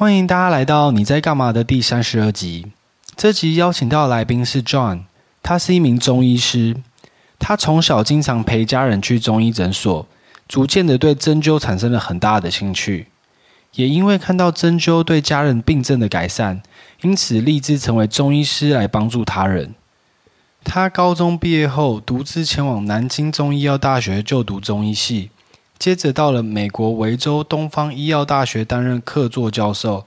欢迎大家来到你在干嘛的第三十二集。这集邀请到的来宾是 John，他是一名中医师。他从小经常陪家人去中医诊所，逐渐的对针灸产生了很大的兴趣。也因为看到针灸对家人病症的改善，因此立志成为中医师来帮助他人。他高中毕业后，独自前往南京中医药大学就读中医系。接着到了美国维州东方医药大学担任客座教授，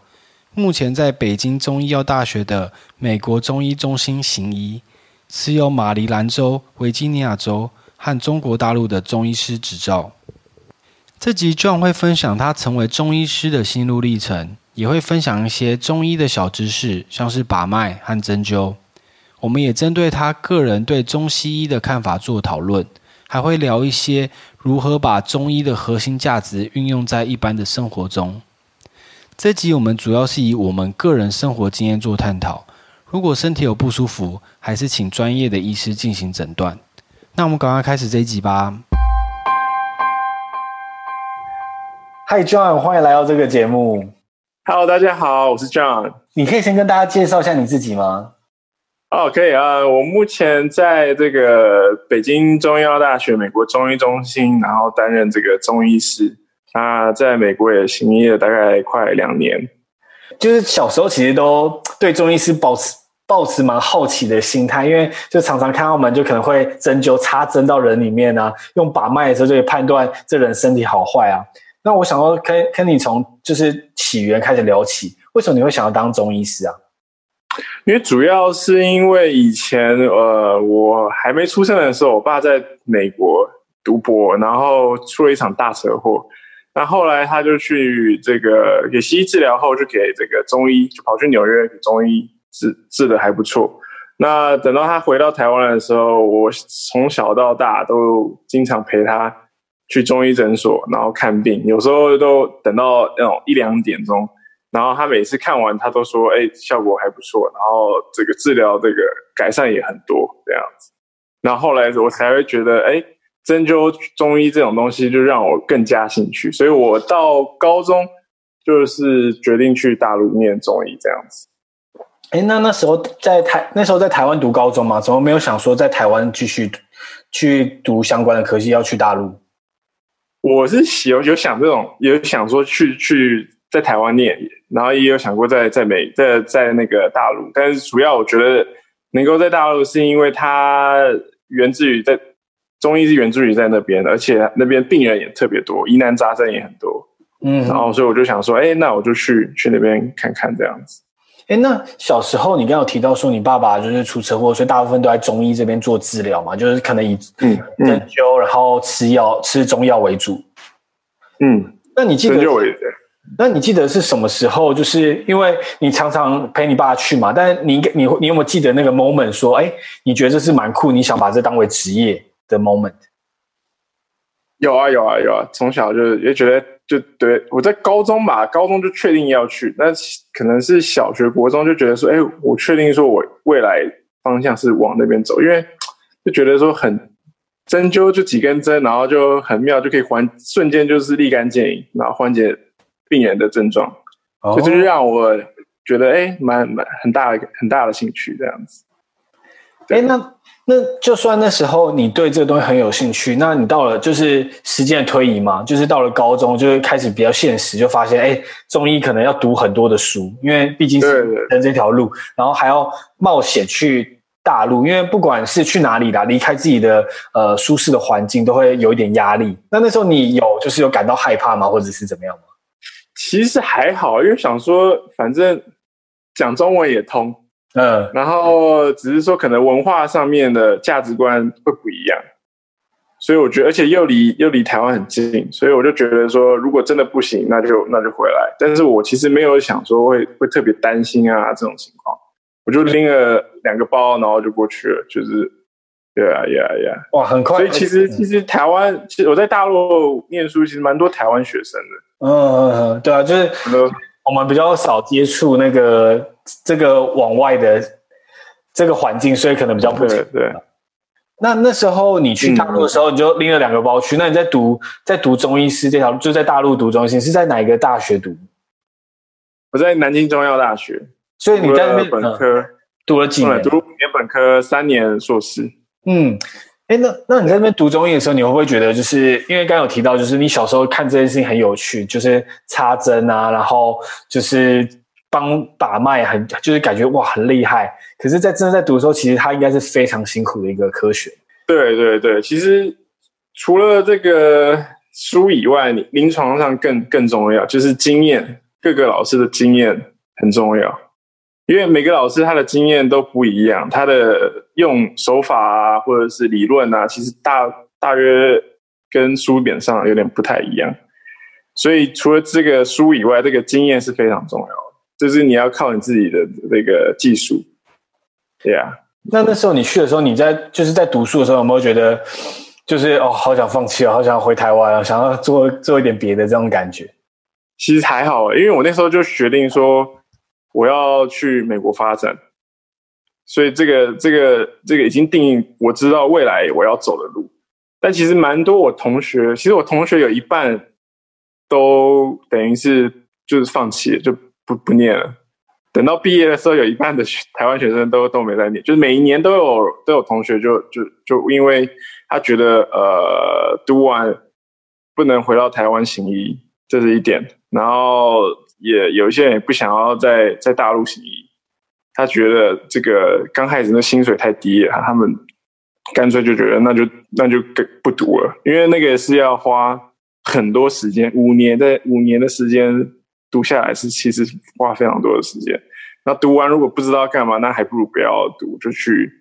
目前在北京中医药大学的美国中医中心行医，持有马里兰州、维吉尼亚州和中国大陆的中医师执照。这集 John 会分享他成为中医师的心路历程，也会分享一些中医的小知识，像是把脉和针灸。我们也针对他个人对中西医的看法做讨论。还会聊一些如何把中医的核心价值运用在一般的生活中。这集我们主要是以我们个人生活经验做探讨。如果身体有不舒服，还是请专业的医师进行诊断。那我们赶快开始这一集吧。Hi John，欢迎来到这个节目。Hello，大家好，我是 John。你可以先跟大家介绍一下你自己吗？哦，可以啊。我目前在这个北京中医药大学美国中医中心，然后担任这个中医师。那在美国也行医了大概快两年。就是小时候其实都对中医师保持保持蛮好奇的心态，因为就常常看到我们就可能会针灸插针到人里面啊，用把脉的时候就可以判断这人身体好坏啊。那我想要跟跟你从就是起源开始聊起，为什么你会想要当中医师啊？因为主要是因为以前呃，我还没出生的时候，我爸在美国读博，然后出了一场大车祸。那后来他就去这个给西医治疗后，就给这个中医，就跑去纽约给中医治治得还不错。那等到他回到台湾的时候，我从小到大都经常陪他去中医诊所，然后看病，有时候都等到那种一两点钟。然后他每次看完，他都说：“哎，效果还不错。”然后这个治疗，这个改善也很多，这样子。然后后来我才会觉得，哎，针灸中医这种东西就让我更加兴趣。所以我到高中就是决定去大陆念中医这样子。哎，那那时候在台，那时候在台湾读高中嘛，怎么没有想说在台湾继续去读相关的科系，要去大陆？我是有有想这种，有想说去去。在台湾念，然后也有想过在在美在在那个大陆，但是主要我觉得能够在大陆，是因为它源自于在中医是源自于在那边，而且那边病人也特别多，疑难杂症也很多，嗯，然后所以我就想说，哎，那我就去去那边看看这样子。哎，那小时候你刚刚有提到说你爸爸就是出车祸，所以大部分都在中医这边做治疗嘛，就是可能以针灸，然后吃药吃中药为主。嗯，那你记得？那你记得是什么时候？就是因为你常常陪你爸去嘛，但你你你有没有记得那个 moment？说，哎，你觉得这是蛮酷，你想把这当为职业的 moment？有啊有啊有啊，从小就也觉得就对，我在高中吧，高中就确定要去，那可能是小学、国中就觉得说，哎，我确定说我未来方向是往那边走，因为就觉得说很针灸就几根针，然后就很妙，就可以缓瞬间就是立竿见影，然后缓解。病人的症状，这就是让我觉得哎，蛮蛮很大的很大的兴趣这样子。哎，那那就算那时候你对这个东西很有兴趣，那你到了就是时间的推移嘛，就是到了高中就会开始比较现实，就发现哎，中医可能要读很多的书，因为毕竟是人这条路，然后还要冒险去大陆，因为不管是去哪里啦，离开自己的呃舒适的环境，都会有一点压力。那那时候你有就是有感到害怕吗，或者是怎么样吗？其实还好，因为想说，反正讲中文也通，嗯，然后只是说可能文化上面的价值观会不一样，所以我觉得，而且又离又离台湾很近，所以我就觉得说，如果真的不行，那就那就回来。但是我其实没有想说会会特别担心啊这种情况，我就拎了两个包，然后就过去了，就是，对啊，呀呀，哇，很快。所以其实其实台湾，其实我在大陆念书，其实蛮多台湾学生的。嗯对啊，就是我们比较少接触那个。这个往外的这个环境，所以可能比较不对。对，那那时候你去大陆的时候，你就拎了两个包去。嗯、那你在读在读中医师这条路，就在大陆读中医师，是在哪一个大学读？我在南京中药大学，所以你在那边本科、嗯、读了几年？读五年本科，三年硕士。嗯。哎，那那你在那边读中医的时候，你会不会觉得，就是因为刚有提到，就是你小时候看这件事情很有趣，就是插针啊，然后就是。帮把脉很就是感觉哇很厉害，可是，在真的在读的时候，其实它应该是非常辛苦的一个科学。对对对，其实除了这个书以外，你临床上更更重要，就是经验，各个老师的经验很重要，因为每个老师他的经验都不一样，他的用手法啊，或者是理论啊，其实大大约跟书本上有点不太一样，所以除了这个书以外，这个经验是非常重要的。就是你要靠你自己的那个技术，对呀。那那时候你去的时候，你在就是在读书的时候，有没有觉得就是哦，好想放弃哦，好想回台湾啊，想要做做一点别的这种感觉？其实还好，因为我那时候就决定说我要去美国发展，所以这个这个这个已经定义，我知道未来我要走的路。但其实蛮多我同学，其实我同学有一半都等于是就是放弃，就。不不念了，等到毕业的时候，有一半的台湾学生都都没在念，就是每一年都有都有同学就就就因为他觉得呃读完不能回到台湾行医，这是一点，然后也有一些人也不想要在在大陆行医，他觉得这个刚开始的薪水太低了，他们干脆就觉得那就那就不读了，因为那个是要花很多时间，五年的五年的时间。读下来是其实花非常多的时间，那读完如果不知道干嘛，那还不如不要读，就去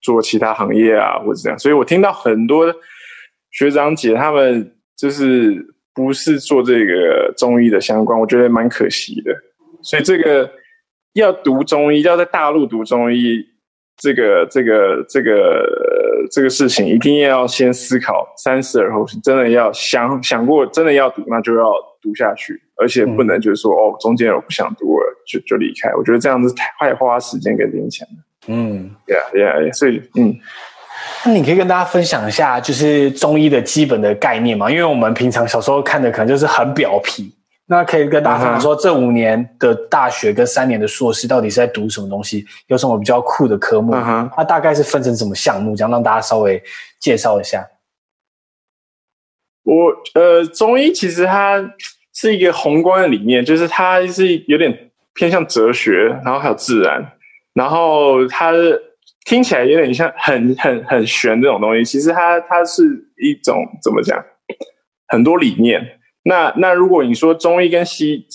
做其他行业啊，或者这样。所以我听到很多学长姐他们就是不是做这个中医的相关，我觉得蛮可惜的。所以这个要读中医，要在大陆读中医，这个这个这个这个事情，一定要先思考三思而后行，真的要想想过，真的要读，那就要读下去。而且不能就是说、嗯、哦，中间我不想读了，就就离开。我觉得这样子太花时间跟金钱了。嗯，yeah, yeah, yeah. 所以嗯，那你可以跟大家分享一下，就是中医的基本的概念嘛？因为我们平常小时候看的可能就是很表皮。那可以跟大家分享说，这五年的大学跟三年的硕士到底是在读什么东西？有什么比较酷的科目？它、uh-huh. 大概是分成什么项目？这样让大家稍微介绍一下。我呃，中医其实它。是一个宏观的理念，就是它是有点偏向哲学，然后还有自然，然后它听起来有点像很很很玄这种东西。其实它它是一种怎么讲？很多理念。那那如果你说中医跟西医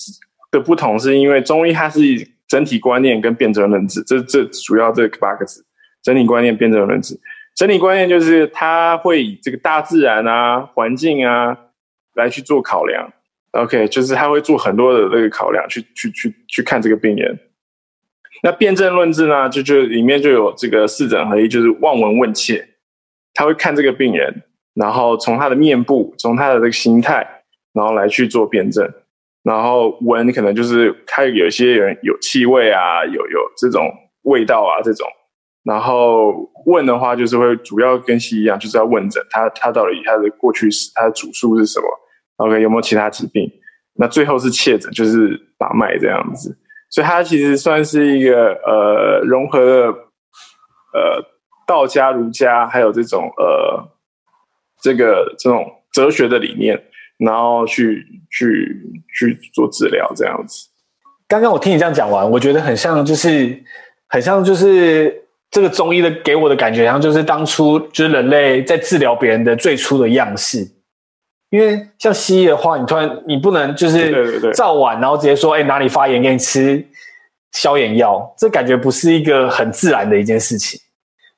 的不同，是因为中医它是整体观念跟辩证论治，这这主要这八个字：整体观念、辩证论治。整体观念就是它会以这个大自然啊、环境啊来去做考量。OK，就是他会做很多的这个考量，去去去去看这个病人。那辨证论治呢，就就里面就有这个四诊合一，就是望闻问切。他会看这个病人，然后从他的面部，从他的这个形态，然后来去做辨证。然后闻可能就是他有些人有气味啊，有有这种味道啊这种。然后问的话，就是会主要跟西医一样，就是要问诊他他到底他的过去史，他的主诉是什么。OK，有没有其他疾病？那最后是切诊，就是把脉这样子。所以它其实算是一个呃融合了呃道家、儒家还有这种呃这个这种哲学的理念，然后去去去做治疗这样子。刚刚我听你这样讲完，我觉得很像，就是很像，就是这个中医的给我的感觉，好像就是当初就是人类在治疗别人的最初的样式。因为像西医的话，你突然你不能就是照完，然后直接说，哎，哪里发炎给你吃消炎药，这感觉不是一个很自然的一件事情。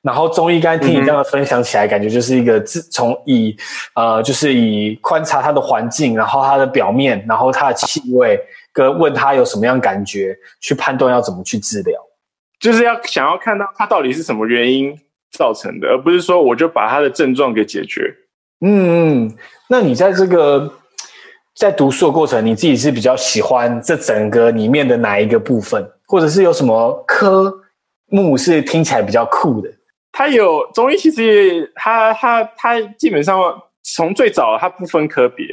然后中医刚才听你这样分享起来，感觉就是一个自从以呃，就是以观察它的环境，然后它的表面，然后它的气味，跟问他有什么样感觉，去判断要怎么去治疗，就是要想要看到它到底是什么原因造成的，而不是说我就把它的症状给解决。嗯嗯，那你在这个在读书的过程，你自己是比较喜欢这整个里面的哪一个部分，或者是有什么科目是听起来比较酷的？它有中医，其实他他他基本上从最早他不分科别，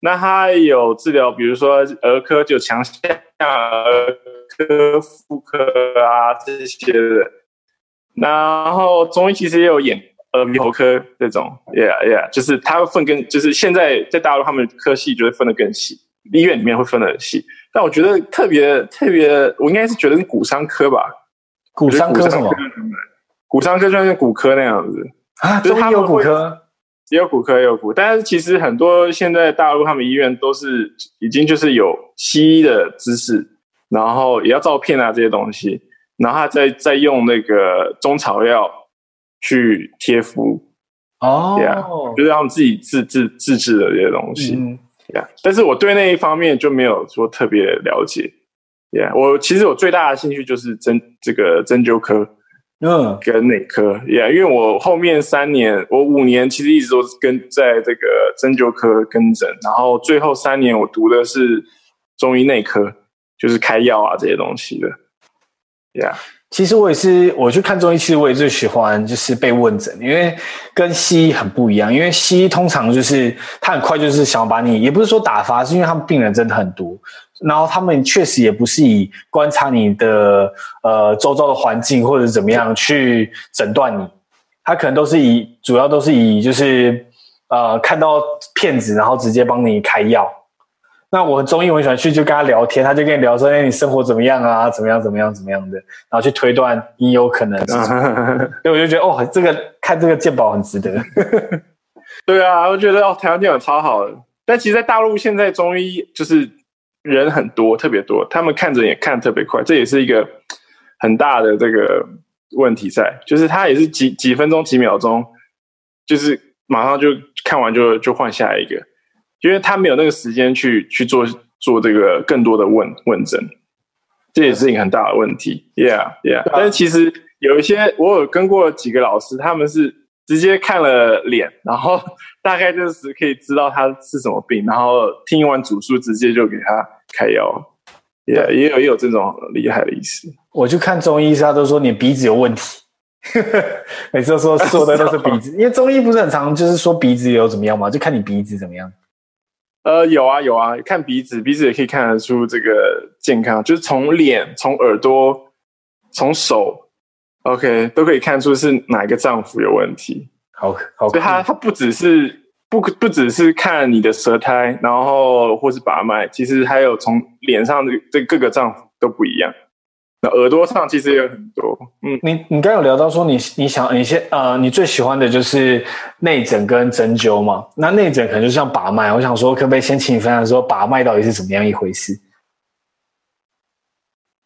那他有治疗，比如说儿科就强项儿科、妇科啊这些的，然后中医其实也有眼耳鼻喉科这种，yeah yeah，就是它会分更，就是现在在大陆他们科系就会分得更细，医院里面会分得很细，但我觉得特别特别，我应该是觉得是骨伤科吧，骨伤科什么？骨伤科就像骨科那样子。啊，就是他们有骨科，也有骨科，也有骨，但是其实很多现在大陆他们医院都是已经就是有西医的知识，然后也要照片啊这些东西，然后他再再用那个中草药去贴敷哦，yeah, 就是他们自己自自自制的这些东西，嗯，yeah, 但是我对那一方面就没有说特别了解，yeah, 我其实我最大的兴趣就是针这个针灸科。嗯，跟内科，yeah, 因为我后面三年，我五年其实一直都是跟在这个针灸科跟诊，然后最后三年我读的是中医内科，就是开药啊这些东西的，yeah。其实我也是，我去看中医，其实我也最喜欢就是被问诊，因为跟西医很不一样，因为西医通常就是他很快就是想要把你，也不是说打发，是因为他们病人真的很多。然后他们确实也不是以观察你的呃周遭的环境或者怎么样去诊断你，他可能都是以主要都是以就是呃看到片子然后直接帮你开药。那我中医我很喜欢去就跟他聊天，他就跟你聊说，哎，你生活怎么样啊？怎么样怎么样怎么样的，然后去推断你有可能是。所以我就觉得哦，这个看这个鉴宝很值得。对啊，我觉得哦，台湾健保超好的。但其实，在大陆现在中医就是。人很多，特别多，他们看着也看特别快，这也是一个很大的这个问题在，就是他也是几几分钟、几秒钟，就是马上就看完就就换下一个，因为他没有那个时间去去做做这个更多的问问诊，这也是一个很大的问题。Yeah, yeah，但是其实有一些我有跟过几个老师，他们是直接看了脸，然后。大概就是可以知道他是什么病，然后听完主诉，直接就给他开药。也、yeah, 也有也有这种厉害的医师。我去看中医，他都说你鼻子有问题，每次都说说的都是鼻子，因为中医不是很常就是说鼻子有怎么样嘛？就看你鼻子怎么样。呃，有啊有啊，看鼻子，鼻子也可以看得出这个健康，就是从脸、从耳朵、从手，OK 都可以看出是哪一个脏腑有问题。好，好，所以他他不只是不不只是看你的舌苔，然后或是把脉，其实还有从脸上的这各个脏腑都不一样。那耳朵上其实也有很多。嗯，你你刚有聊到说你你想你先呃，你最喜欢的就是内诊跟针灸嘛？那内诊可能就像把脉，我想说可不可以先请你分享说把脉到底是怎么样一回事？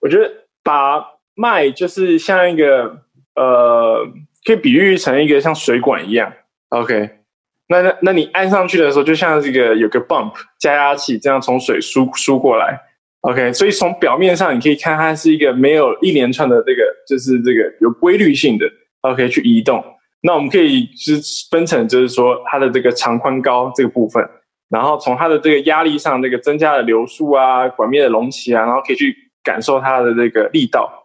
我觉得把脉就是像一个呃。可以比喻成一个像水管一样，OK，那那那你按上去的时候，就像这个有个 bump 加压器，这样从水输输过来，OK，所以从表面上你可以看它是一个没有一连串的这个，就是这个有规律性的，OK，去移动。那我们可以就是分成，就是说它的这个长宽高这个部分，然后从它的这个压力上，这个增加的流速啊，管面的隆起啊，然后可以去感受它的这个力道。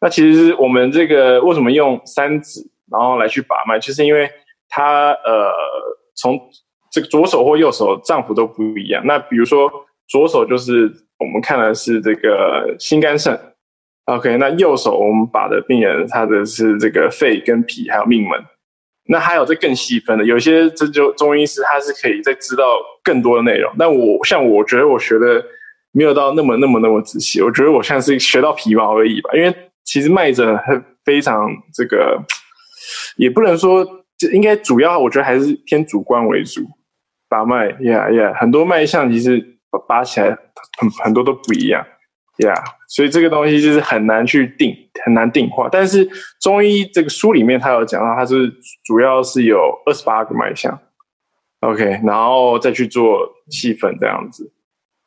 那其实我们这个为什么用三指？然后来去把脉，就是因为它呃，从这个左手或右手脏腑都不一样。那比如说左手就是我们看的是这个心肝肾，OK，那右手我们把的病人他的是这个肺跟脾还有命门。那还有这更细分的，有些这就中医师他是可以再知道更多的内容。但我像我觉得我学的没有到那么那么那么仔细，我觉得我像是学到皮毛而已吧。因为其实脉诊很非常这个。也不能说，这应该主要，我觉得还是偏主观为主。把脉，呀呀，很多脉象其实拔起来很很多都不一样。呀，yeah, 所以这个东西就是很难去定，很难定化。但是中医这个书里面，它有讲到，它是主要是有二十八个脉象，OK，然后再去做细分这样子。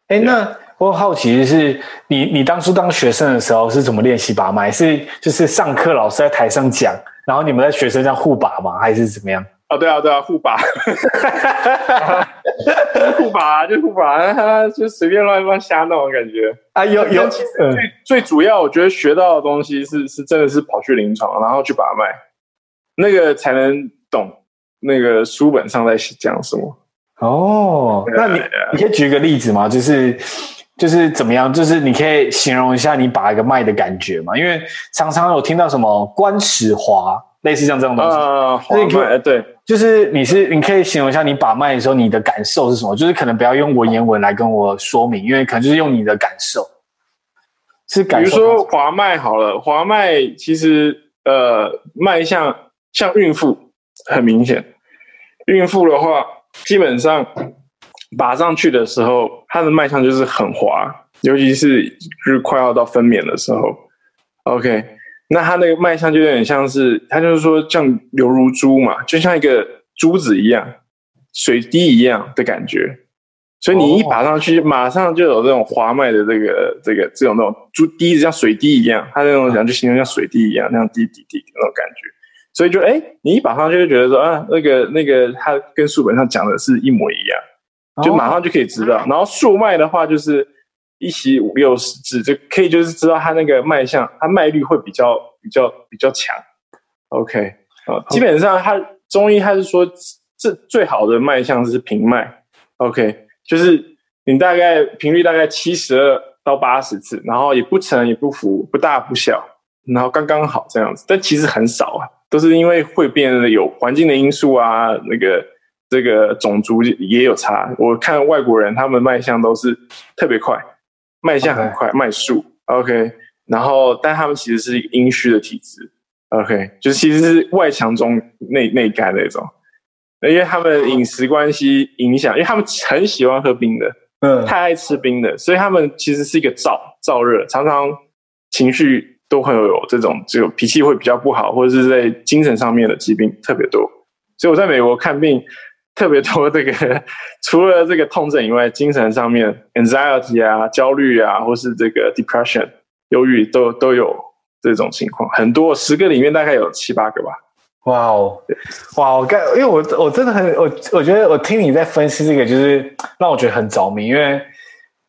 哎、欸，那我好奇的是，你你当初当学生的时候是怎么练习把脉？是就是上课老师在台上讲，然后你们在学生这样互把吗？还是怎么样？哦，对啊，对啊，互把，互把就互把，就随便乱乱瞎弄，感觉啊，有有，其实最最主要，我觉得学到的东西是是真的是跑去临床，然后去把脉，那个才能懂那个书本上在讲什么。哦，那你你可以举一个例子吗？就是就是怎么样？就是你可以形容一下你把一个脉的感觉吗？因为常常有听到什么关尺滑。类似像这种东西啊，所以你可以对，就是你是你可以形容一下你把脉的时候你的感受是什么？就是可能不要用文言文来跟我说明，因为可能就是用你的感受。是感受。比如说滑脉好了，滑脉其实呃脉象像孕妇很明显，孕妇的话基本上把上去的时候，它的脉象就是很滑，尤其是就是快要到分娩的时候，OK。那它那个脉象就有点像是，它就是说像犹如珠嘛，就像一个珠子一样，水滴一样的感觉。所以你一拔上去，马上就有这种滑脉的这个这个这种那种珠滴子，像水滴一样，它那种讲就形容像水滴一样那样滴滴滴的那种感觉。所以就哎，你一拔上就会觉得说啊，那个那个它跟书本上讲的是一模一样，就马上就可以知道。然后数脉的话就是。一席五六十字就可以，就是知道它那个脉象，它脉率会比较比较比较强。OK 啊.基本上它中医它是说，这最好的脉象是平脉。OK，就是你大概频率大概七十二到八十次，然后也不沉也不浮，不大不小，然后刚刚好这样子。但其实很少啊，都是因为会变得有环境的因素啊，那个这个种族也有差。我看外国人他们卖相都是特别快。卖相很快，卖数 Okay. OK，然后但他们其实是一个阴虚的体质，OK，就是其实是外强中内内干那种，因为他们饮食关系影响，因为他们很喜欢喝冰的，嗯，太爱吃冰的，所以他们其实是一个燥燥热，常常情绪都会有这种，就脾气会比较不好，或者是在精神上面的疾病特别多，所以我在美国看病。特别多 这个，除了这个痛症以外，精神上面 anxiety 啊、焦虑啊，或是这个 depression 忧郁都都有这种情况，很多十个里面大概有七八个吧。哇哦，哇！我刚因为我我真的很我我觉得我听你在分析这个，就是让我觉得很着迷，因为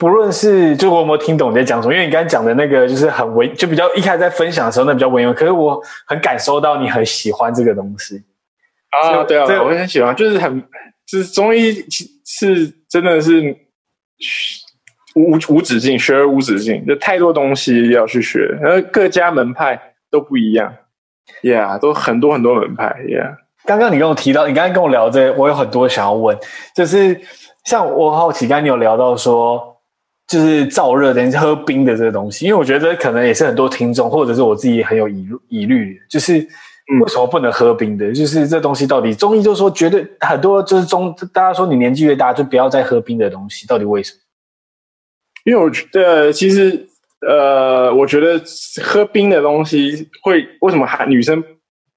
不论是就我有没有听懂你在讲什么，因为你刚才讲的那个就是很文，就比较一开始在分享的时候那比较文言，可是我很感受到你很喜欢这个东西。啊，对啊，我很喜欢，就是很，就是中医是真的是无无止境，学而无止境，就太多东西要去学，然后各家门派都不一样，Yeah，都很多很多门派，Yeah。刚刚你跟我提到，你刚刚跟我聊这，我有很多想要问，就是像我好奇，刚刚你有聊到说，就是燥热等于喝冰的这个东西，因为我觉得可能也是很多听众或者是我自己很有疑疑虑，就是。为什么不能喝冰的？就是这东西到底中医就说绝对很多，就是中大家说你年纪越大就不要再喝冰的东西，到底为什么？因为我觉得其实呃，我觉得喝冰的东西会为什么还女生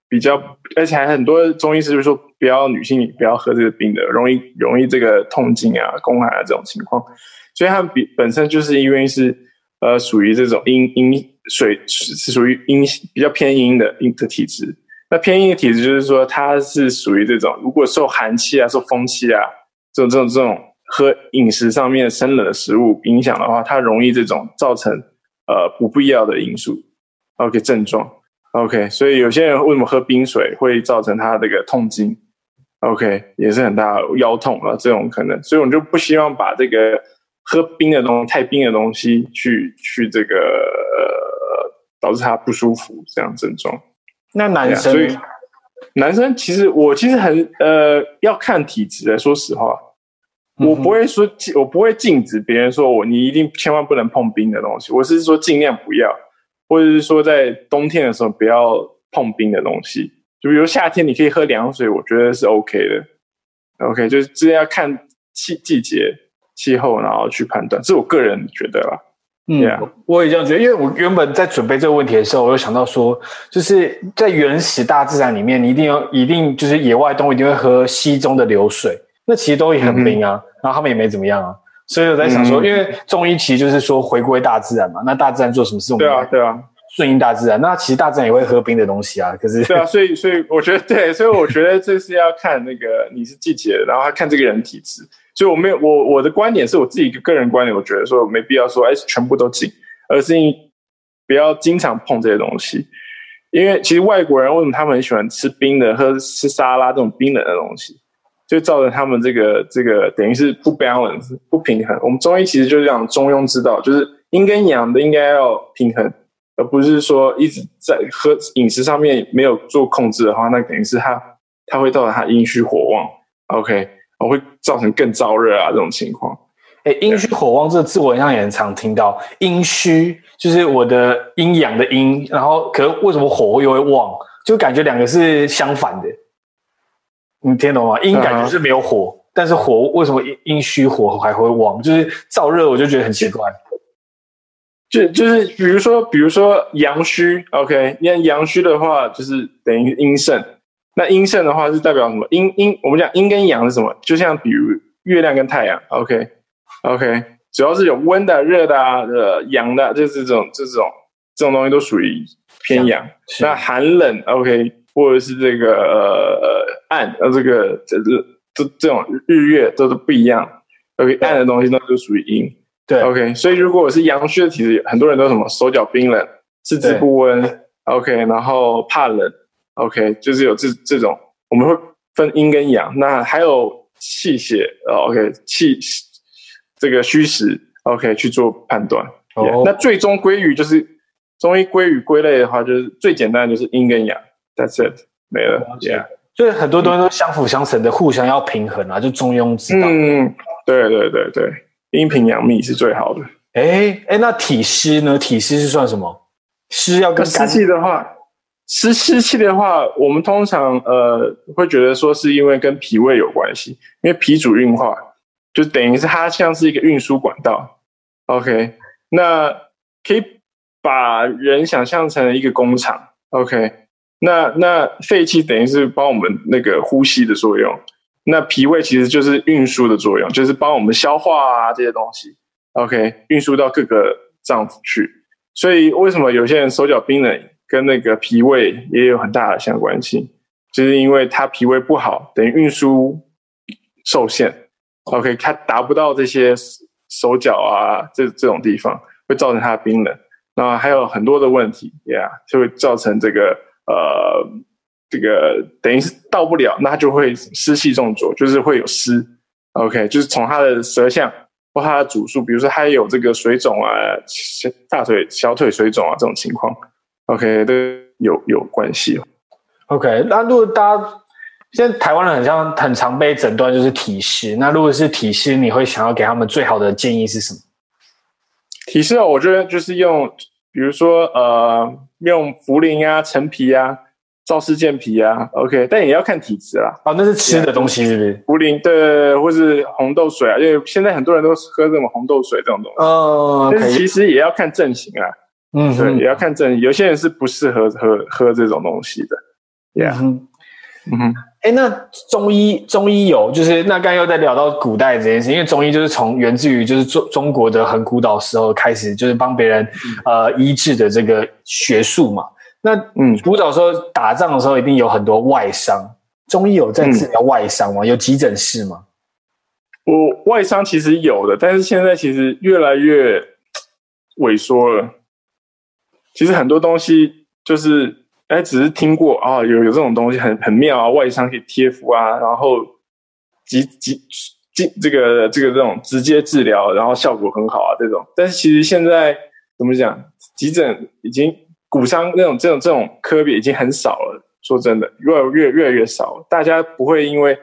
比较，而且还很多中医师就是说不要女性不要喝这个冰的，容易容易这个痛经啊、宫寒啊这种情况，所以它比本身就是因为是呃属于这种阴阴水是属于阴比较偏阴的阴的体质。那偏阴的体质就是说，它是属于这种，如果受寒气啊、受风气啊，这种这种这种喝饮食上面生冷的食物影响的话，它容易这种造成呃不必要的因素，OK 症状，OK，所以有些人为什么喝冰水会造成他这个痛经，OK 也是很大腰痛啊这种可能，所以我们就不希望把这个喝冰的东西、太冰的东西去去这个呃导致他不舒服这样症状。那男生，所以男生其实我其实很呃要看体质的。说实话，我不会说我不会禁止别人说我你一定千万不能碰冰的东西。我是说尽量不要，或者是说在冬天的时候不要碰冰的东西。就比如夏天你可以喝凉水，我觉得是 OK 的。OK，就是这要看季季节气候，然后去判断。这是我个人觉得啦。嗯，Yeah. 我也这样觉得，因为我原本在准备这个问题的时候，我有想到说，就是在原始大自然里面，你一定要一定就是野外动物一定会喝溪中的流水，那其实都也很冰啊，嗯、然后他们也没怎么样啊，所以我在想说，嗯、因为中医其实就是说回归大自然嘛，那大自然做什么事，我们对啊对啊，顺应大自然，那其实大自然也会喝冰的东西啊，可是对啊，所以所以我觉得对，所以我觉得这是要看那个你是季节，然后看这个人体质。所以我没有我我的观点是我自己个人观点，我觉得说没必要说哎全部都禁，而是你不要经常碰这些东西，因为其实外国人为什么他们很喜欢吃冰的，喝吃沙拉这种冰冷的东西，就造成他们这个这个等于是不 balance 不平衡。我们中医其实就是讲中庸之道，就是阴跟阳的应该要平衡，而不是说一直在喝饮食上面没有做控制的话，那等于是他他会造成他阴虚火旺。OK。会造成更燥热啊，这种情况。哎，阴虚火旺这个字我好像也很常听到。阴虚就是我的阴阳的阴，然后可是为什么火又会旺？就感觉两个是相反的。你听懂吗？阴感觉是没有火，嗯、但是火为什么阴阴虚火还会旺？就是燥热，我就觉得很奇怪。就就是比如说，比如说阳虚，OK，你看阳虚的话，就是等于阴盛。那阴盛的话是代表什么？阴阴，我们讲阴跟阳是什么？就像比如月亮跟太阳，OK OK，主要是有温的、热的啊，呃，阳的，就是这种这种这种东西都属于偏阳。那寒冷，OK，或者是这个呃暗，呃这个这这这种日月都是不一样。OK，暗的东西那就属于阴。对，OK，所以如果我是阳虚的体质，很多人都什么手脚冰冷、四肢不温，OK，然后怕冷。OK，就是有这这种，我们会分阴跟阳，那还有气血，OK，气这个虚实，OK 去做判断。哦，yeah, 那最终归于就是中医归于归类的话，就是最简单的就是阴跟阳，That's it，没了。Yeah，所以很多东西都相辅相成的，互相要平衡啊，就中庸之道。嗯，对对对对，阴平阳秘是最好的。哎哎，那体湿呢？体湿是算什么？湿要跟湿气的话。湿湿气的话，我们通常呃会觉得说是因为跟脾胃有关系，因为脾主运化，就等于是它像是一个运输管道。OK，那可以把人想象成一个工厂。OK，那那肺气等于是帮我们那个呼吸的作用，那脾胃其实就是运输的作用，就是帮我们消化啊这些东西。OK，运输到各个脏腑去。所以为什么有些人手脚冰冷？跟那个脾胃也有很大的相关性，就是因为他脾胃不好，等于运输受限，OK，他达不到这些手脚啊这这种地方，会造成他冰冷。那还有很多的问题，Yeah，就会造成这个呃这个等于是到不了，那他就会湿气重浊，就是会有湿，OK，就是从他的舌象或他的主数，比如说他有这个水肿啊，大腿小腿水肿啊这种情况。OK，都有有关系。OK，那如果大家现在台湾人很像很常被诊断就是体湿，那如果是体湿，你会想要给他们最好的建议是什么？体湿哦，我觉得就是用，比如说呃，用茯苓啊、陈皮啊、赵氏健脾啊。OK，但也要看体质啦。哦，那是吃的东西是不是？茯苓对，或是红豆水啊，因为现在很多人都喝这种红豆水这种东西。哦，但是其实也要看症型啊。嗯，对，也要看证。有些人是不适合喝喝这种东西的，Yeah，嗯哼，哎，那中医中医有就是那刚刚又在聊到古代这件事，因为中医就是从源自于就是中中国的很古早时候开始，就是帮别人、嗯、呃医治的这个学术嘛。那嗯，古早时候打仗的时候一定有很多外伤，中医有在治疗外伤吗？嗯、有急诊室吗？我外伤其实有的，但是现在其实越来越萎缩了。其实很多东西就是，哎，只是听过啊，有有这种东西很很妙啊，外伤可以贴敷啊，然后急急急这个这个这种直接治疗，然后效果很好啊，这种。但是其实现在怎么讲，急诊已经骨伤那种这种这种科别已经很少了，说真的，越越越来越少，大家不会因为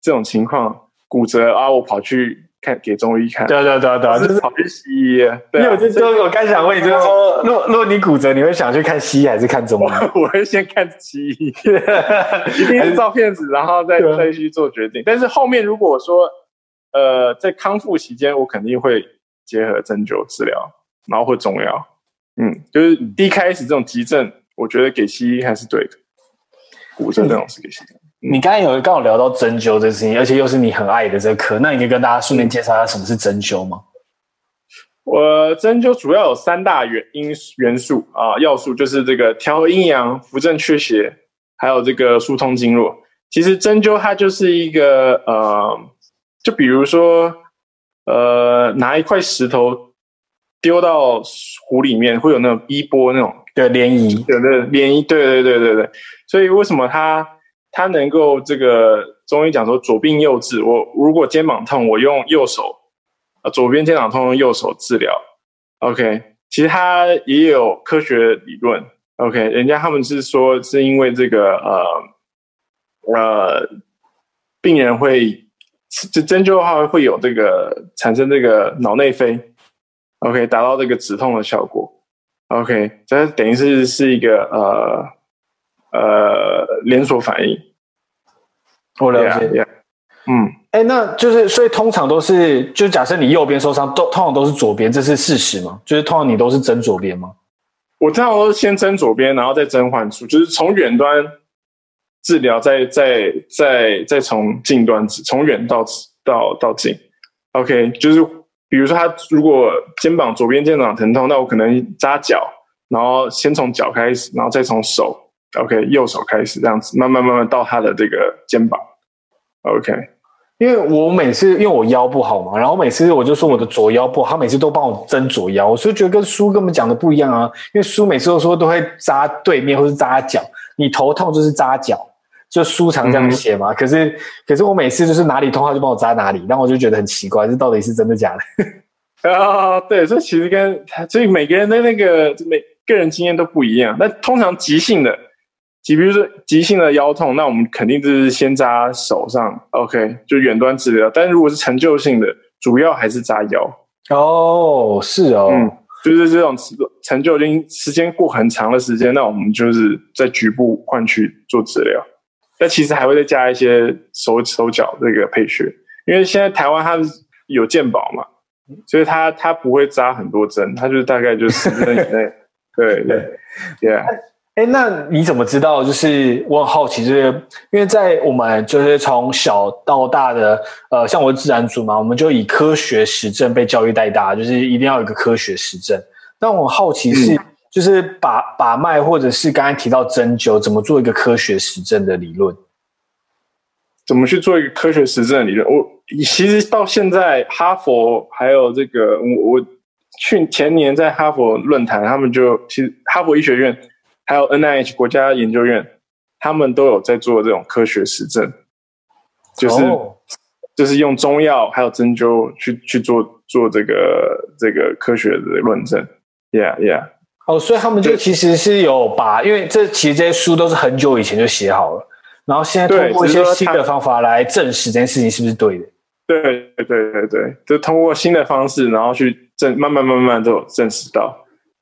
这种情况骨折啊，我跑去。看给中医看，对对对对，就是跑去西医。对，我就说，我刚想问你，就是说，如果如果你骨折，你会想去看西医还是看中医？我 会先看西医，一定是照片子，然后再再去做决定。但是后面如果说，呃，在康复期间，我肯定会结合针灸治疗。然后或中药。嗯，就是一开始这种急症，我觉得给西医还是对的。骨折这种是给西医。嗯、你刚才有刚好聊到针灸这事情，而且又是你很爱的这个科，那你可以跟大家顺便介绍一下什么是针灸吗？我针灸主要有三大元因元素啊，要素就是这个调和阴阳、扶正祛邪，还有这个疏通经络。其实针灸它就是一个呃，就比如说呃，拿一块石头丢到湖里面，会有那种一波那种的涟漪，对对，涟漪，对对对对对。所以为什么它它能够这个中医讲说左病右治？我如果肩膀痛，我用右手。啊，左边肩膀痛用右手治疗，OK，其实它也有科学理论，OK，人家他们是说是因为这个呃呃，病人会这针灸的话会有这个产生这个脑内啡，OK，达到这个止痛的效果，OK，这等于是是一个呃呃连锁反应，我了解，yeah, yeah. 嗯。哎，那就是，所以通常都是，就假设你右边受伤，都通常都是左边，这是事实吗？就是通常你都是针左边吗？我通常都是先针左边，然后再针患处，就是从远端治疗，再再再再从近端治，从远到到到近。OK，就是比如说他如果肩膀左边肩膀疼痛，那我可能扎脚，然后先从脚开始，然后再从手，OK，右手开始这样子，慢慢慢慢到他的这个肩膀，OK。因为我每次因为我腰不好嘛，然后每次我就说我的左腰不好，他每次都帮我针左腰，所以觉得跟书跟我们讲的不一样啊。因为书每次都说都会扎对面或是扎脚，你头痛就是扎脚，就书常这样写嘛。嗯、可是可是我每次就是哪里痛他就帮我扎哪里，然后我就觉得很奇怪，这到底是真的假的？啊，对，这其实跟所以每个人的那个每个人经验都不一样。那通常急性的。即比如说急性的腰痛，那我们肯定就是先扎手上，OK，就远端治疗。但如果是陈旧性的，主要还是扎腰。哦，是哦，嗯，就是这种陈旧已经时间过很长的时间，那我们就是在局部换去做治疗。那其实还会再加一些手手脚这个配穴，因为现在台湾它有健保嘛，所以它它不会扎很多针，它就是大概就十针以内。对对，Yeah。哎，那你怎么知道？就是我很好奇，就是因为在我们就是从小到大的，呃，像我是自然组嘛，我们就以科学实证被教育带大，就是一定要有一个科学实证。但我好奇是，嗯、就是把把脉，或者是刚才提到针灸，怎么做一个科学实证的理论？怎么去做一个科学实证的理论？我其实到现在，哈佛还有这个，我我去前年在哈佛论坛，他们就其实哈佛医学院。还有 NIH 国家研究院，他们都有在做这种科学实证，就是、oh. 就是用中药还有针灸去去做做这个这个科学的论证，Yeah Yeah。哦，所以他们就其实是有把，因为这其实这些书都是很久以前就写好了，然后现在通过一些新的方法来证实这件事情是不是对的？对对对对对，就通过新的方式，然后去证，慢慢慢慢都有证实到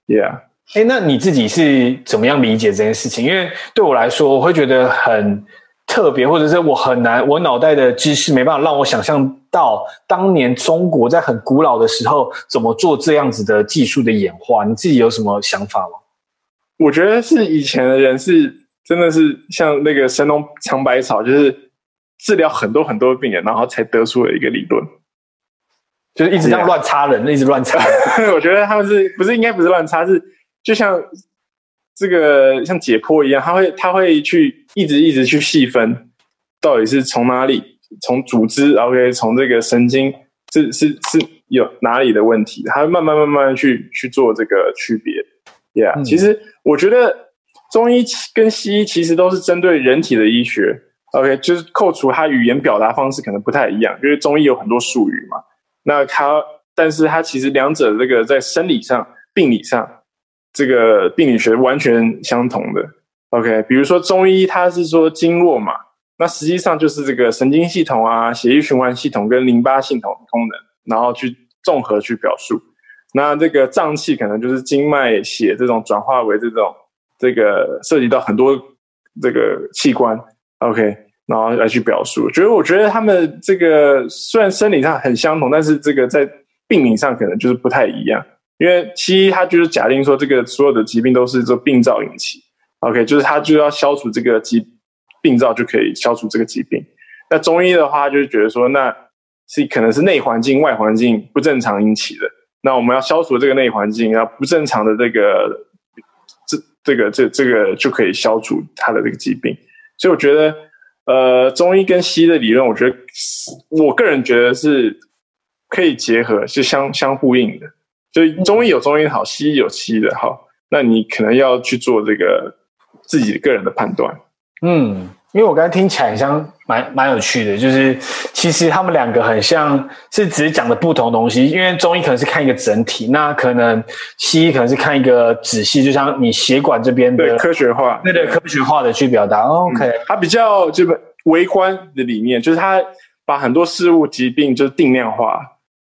，Yeah。哎，那你自己是怎么样理解这件事情？因为对我来说，我会觉得很特别，或者是我很难，我脑袋的知识没办法让我想象到当年中国在很古老的时候怎么做这样子的技术的演化。你自己有什么想法吗？我觉得是以前的人是真的是像那个神农尝百草，就是治疗很多很多病人，然后才得出了一个理论，就是一直这样乱插人.一直乱插。我觉得他们是不是应该不是乱插是？就像这个像解剖一样，他会他会去一直一直去细分，到底是从哪里，从组织，OK，从这个神经，是是是有哪里的问题，他会慢慢慢慢去去做这个区别。Yeah，嗯，其实我觉得中医跟西医其实都是针对人体的医学，OK，就是扣除它语言表达方式可能不太一样，因为中医有很多术语嘛。那它，但是它其实两者这个在生理上、病理上。这个病理学完全相同的，OK，比如说中医它是说经络嘛，那实际上就是这个神经系统啊、血液循环系统跟淋巴系统的功能，然后去综合去表述。那这个脏器可能就是经脉、血这种转化为这种这个涉及到很多这个器官，OK，然后来去表述。觉得我觉得他们这个虽然生理上很相同，但是这个在病理上可能就是不太一样。因为西医它就是假定说这个所有的疾病都是这病灶引起，OK，就是它就要消除这个疾病灶就可以消除这个疾病。那中医的话就是觉得说，那是可能是内环境、外环境不正常引起的。那我们要消除这个内环境，然后不正常的这个这这个这这个就可以消除它的这个疾病。所以我觉得，呃，中医跟西医的理论，我觉得我个人觉得是可以结合，是相相呼应的。所以中医有中医的好，西医有西医的好，那你可能要去做这个自己个人的判断。嗯。因为我刚才听起来很像蛮蛮有趣的，就是其实他们两个很像是只是讲的不同东西。因为中医可能是看一个整体，那可能西医可能是看一个仔细，就像你血管这边的对科学化，对对科学化的去表达。OK，它比较这个微观的理念，就是它把很多事物疾病就是定量化。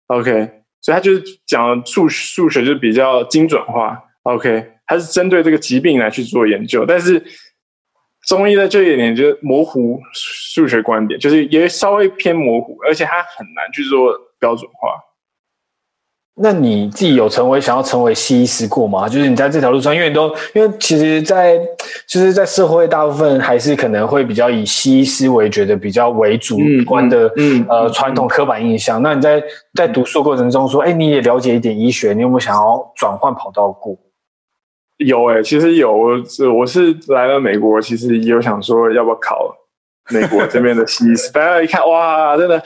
OK，所以他就是讲数数学就比较精准化。OK，他是针对这个疾病来去做研究，但是。中医的这一点就是模糊数学观点，就是也稍微偏模糊，而且它很难去做标准化。那你自己有成为想要成为西医师过吗？就是你在这条路上，因为你都因为其实在，在就是在社会大部分还是可能会比较以西医师为觉得比较为主观的，嗯，嗯呃传统刻板印象。嗯、那你在在读书过程中说，哎，你也了解一点医学，你有没有想要转换跑道过？有哎、欸，其实有，我是我是来了美国，其实也有想说要不要考美国这边的西医师。大家一看，哇，真的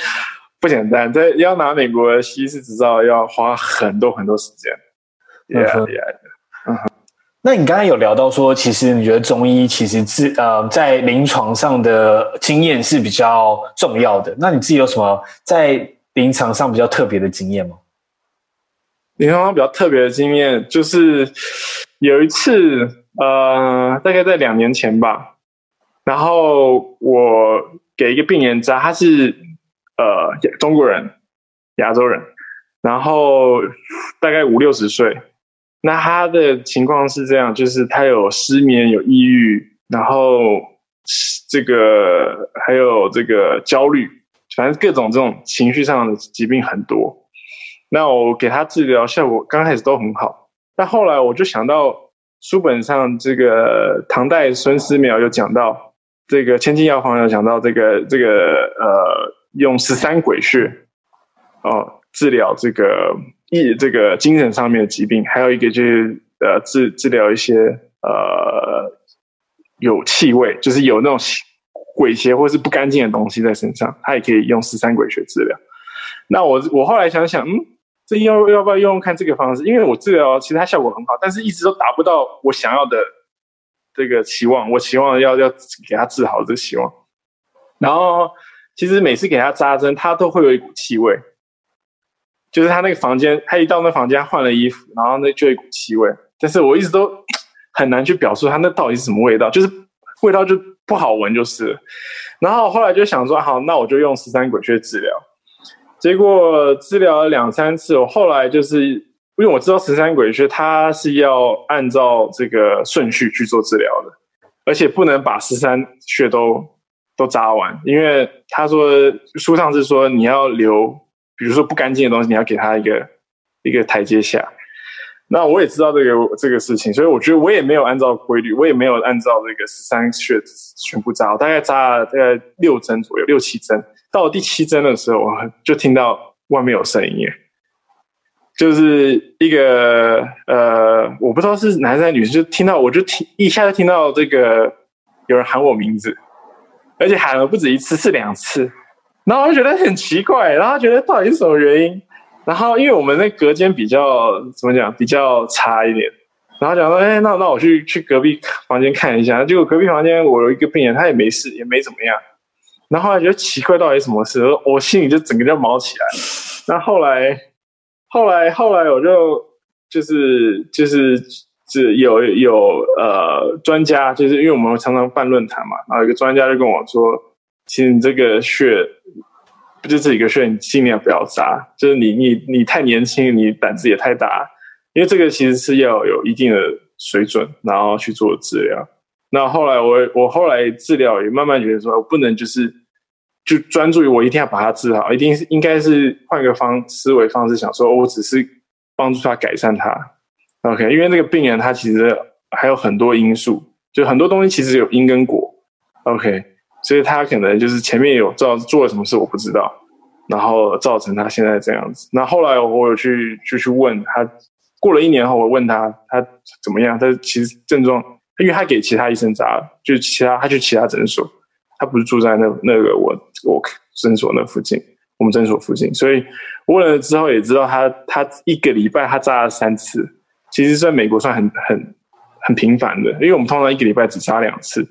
不简单，在要拿美国的西医师执照要花很多很多时间。厉害厉害的。嗯哼。那你刚才有聊到说，其实你觉得中医其实是呃在临床上的经验是比较重要的。那你自己有什么在临床上比较特别的经验吗？临床上比较特别的经验就是。有一次，呃，大概在两年前吧，然后我给一个病人扎，他是呃中国人，亚洲人，然后大概五六十岁，那他的情况是这样，就是他有失眠，有抑郁，然后这个还有这个焦虑，反正各种这种情绪上的疾病很多。那我给他治疗效果刚开始都很好。但后来我就想到书本上这个唐代孙思邈有讲到，这个《千金药方》有讲到这个这个呃用十三鬼穴哦治疗这个一这个精神上面的疾病，还有一个就是呃治治疗一些呃有气味，就是有那种鬼邪或是不干净的东西在身上，他也可以用十三鬼穴治疗。那我我后来想想，嗯。这要要不要用看这个方式？因为我治疗其实它效果很好，但是一直都达不到我想要的这个期望。我期望要要给他治好这个期望。然后其实每次给他扎针，他都会有一股气味，就是他那个房间，他一到那房间换了衣服，然后那就一股气味。但是我一直都很难去表述他那到底是什么味道，就是味道就不好闻就是。然后后来就想说，好，那我就用十三鬼穴治疗。结果治疗了两三次，我后来就是因为我知道十三鬼穴它是要按照这个顺序去做治疗的，而且不能把十三穴都都扎完，因为他说书上是说你要留，比如说不干净的东西，你要给他一个一个台阶下。那我也知道这个这个事情，所以我觉得我也没有按照规律，我也没有按照这个十三穴全部扎，我大概扎了大概六针左右，六七针。到了第七针的时候，我就听到外面有声音，就是一个呃，我不知道是男生还是女生，就听到我就听一下就听到这个有人喊我名字，而且喊了不止一次，是两次，然后我就觉得很奇怪，然后觉得到底是什么原因，然后因为我们那隔间比较怎么讲，比较差一点，然后讲说，哎，那那我去去隔壁房间看一下，结果隔壁房间我有一个病人，他也没事，也没怎么样。然后后来觉得奇怪，到底什么事？我心里就整个就毛起来。那后来，后来，后来，我就就是就是是有有呃专家，就是因为我们常常办论坛嘛，然后一个专家就跟我说，其实你这个穴，不就这几个穴，你尽量不要扎。就是你你你太年轻，你胆子也太大，因为这个其实是要有一定的水准，然后去做治疗。那后来我我后来治疗也慢慢觉得说，我不能就是。就专注于我一定要把它治好，一定是应该是换个方思维方式想说，我只是帮助他改善他。OK，因为那个病人他其实还有很多因素，就很多东西其实有因跟果。OK，所以他可能就是前面有做做了什么事我不知道，然后造成他现在这样子。那后来我有去就去问他，过了一年后我问他他怎么样，他其实症状，因为他给其他医生扎，就其他他去其他诊所，他不是住在那那个我我诊所那附近，我们诊所附近，所以问了之后也知道他他一个礼拜他扎了三次。其实在美国算很很很频繁的，因为我们通常一个礼拜只扎两次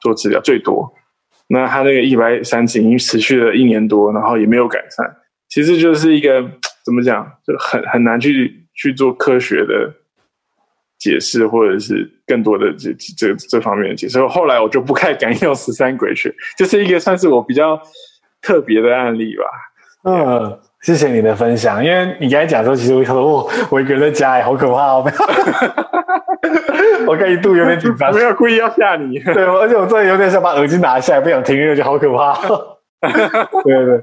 做治疗最多。那他那个一百三次已经持续了一年多，然后也没有改善。其实就是一个怎么讲，就很很难去去做科学的解释，或者是更多的这这这方面的解释。后来我就不太敢用十三鬼穴，就是一个算是我比较特别的案例吧。嗯。谢谢你的分享，因为你刚才讲说，其实我想说，我我一个人在家，哎，好可怕哦！我刚一度有点紧张，没有故意要吓你。对，而且我真的有点想把耳机拿下来，不想听音乐，就好可怕。对对对，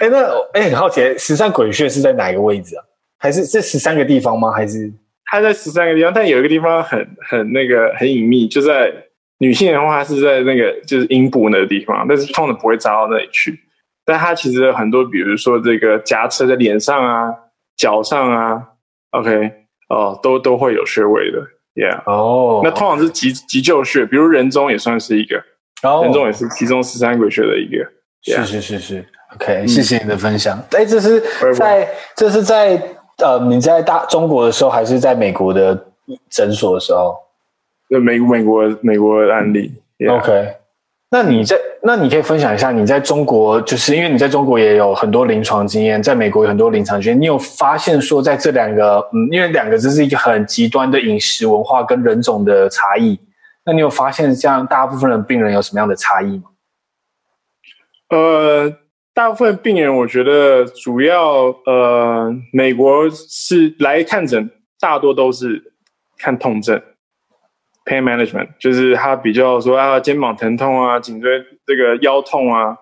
哎，那哎，很好奇，十三鬼穴是在哪一个位置啊？还是这十三个地方吗？还是它在十三个地方？但有一个地方很很那个很隐秘，就在女性的话是在那个就是阴部那个地方，但是通常不会扎到那里去。但它其实很多，比如说这个夹车在脸上啊、脚上啊，OK，哦，都都会有穴位的，Yeah，哦，那通常是急急救穴，比如人中也算是一个，哦，人中也是其中十三鬼穴的一个，yeah、是是是是，OK，、嗯、谢谢你的分享。哎，这是在这是在呃你在大中国的时候，还是在美国的诊所的时候？那美美国美国的案例、嗯 yeah.，OK。那你在那你可以分享一下你在中国，就是因为你在中国也有很多临床经验，在美国有很多临床经验，你有发现说在这两个，嗯，因为两个这是一个很极端的饮食文化跟人种的差异，那你有发现像大部分的病人有什么样的差异吗？呃，大部分病人我觉得主要呃，美国是来看诊，大多都是看痛症。Pain management 就是他比较说啊，肩膀疼痛啊，颈椎这个腰痛啊。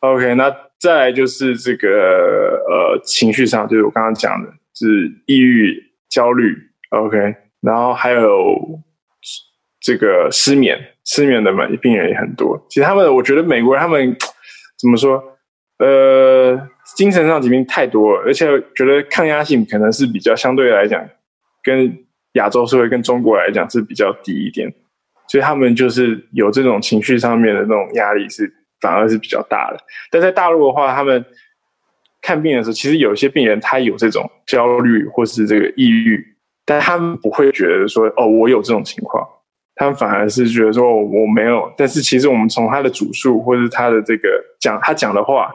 OK，那再来就是这个呃情绪上，就是我刚刚讲的，是抑郁、焦虑。OK，然后还有这个失眠，失眠的嘛病人也很多。其实他们，我觉得美国人他们怎么说？呃，精神上疾病太多了，而且觉得抗压性可能是比较相对来讲跟。亚洲社会跟中国来讲是比较低一点，所以他们就是有这种情绪上面的那种压力是反而是比较大的。但在大陆的话，他们看病的时候，其实有一些病人他有这种焦虑或是这个抑郁，但他们不会觉得说哦，我有这种情况，他们反而是觉得说我没有。但是其实我们从他的主诉或是他的这个讲他讲的话，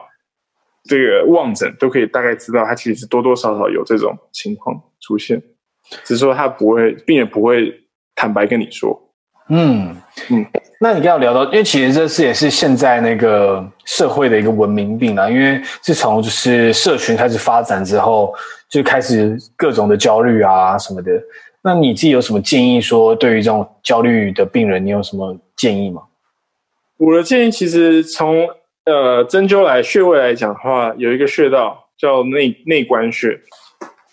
这个望诊都可以大概知道他其实多多少少有这种情况出现。只是说他不会，病人不会坦白跟你说。嗯嗯，那你刚刚聊到，因为其实这是也是现在那个社会的一个文明病啦。因为自从就是社群开始发展之后，就开始各种的焦虑啊什么的。那你自己有什么建议说，对于这种焦虑的病人，你有什么建议吗？我的建议其实从呃针灸来穴位来讲的话，有一个穴道叫内内关穴。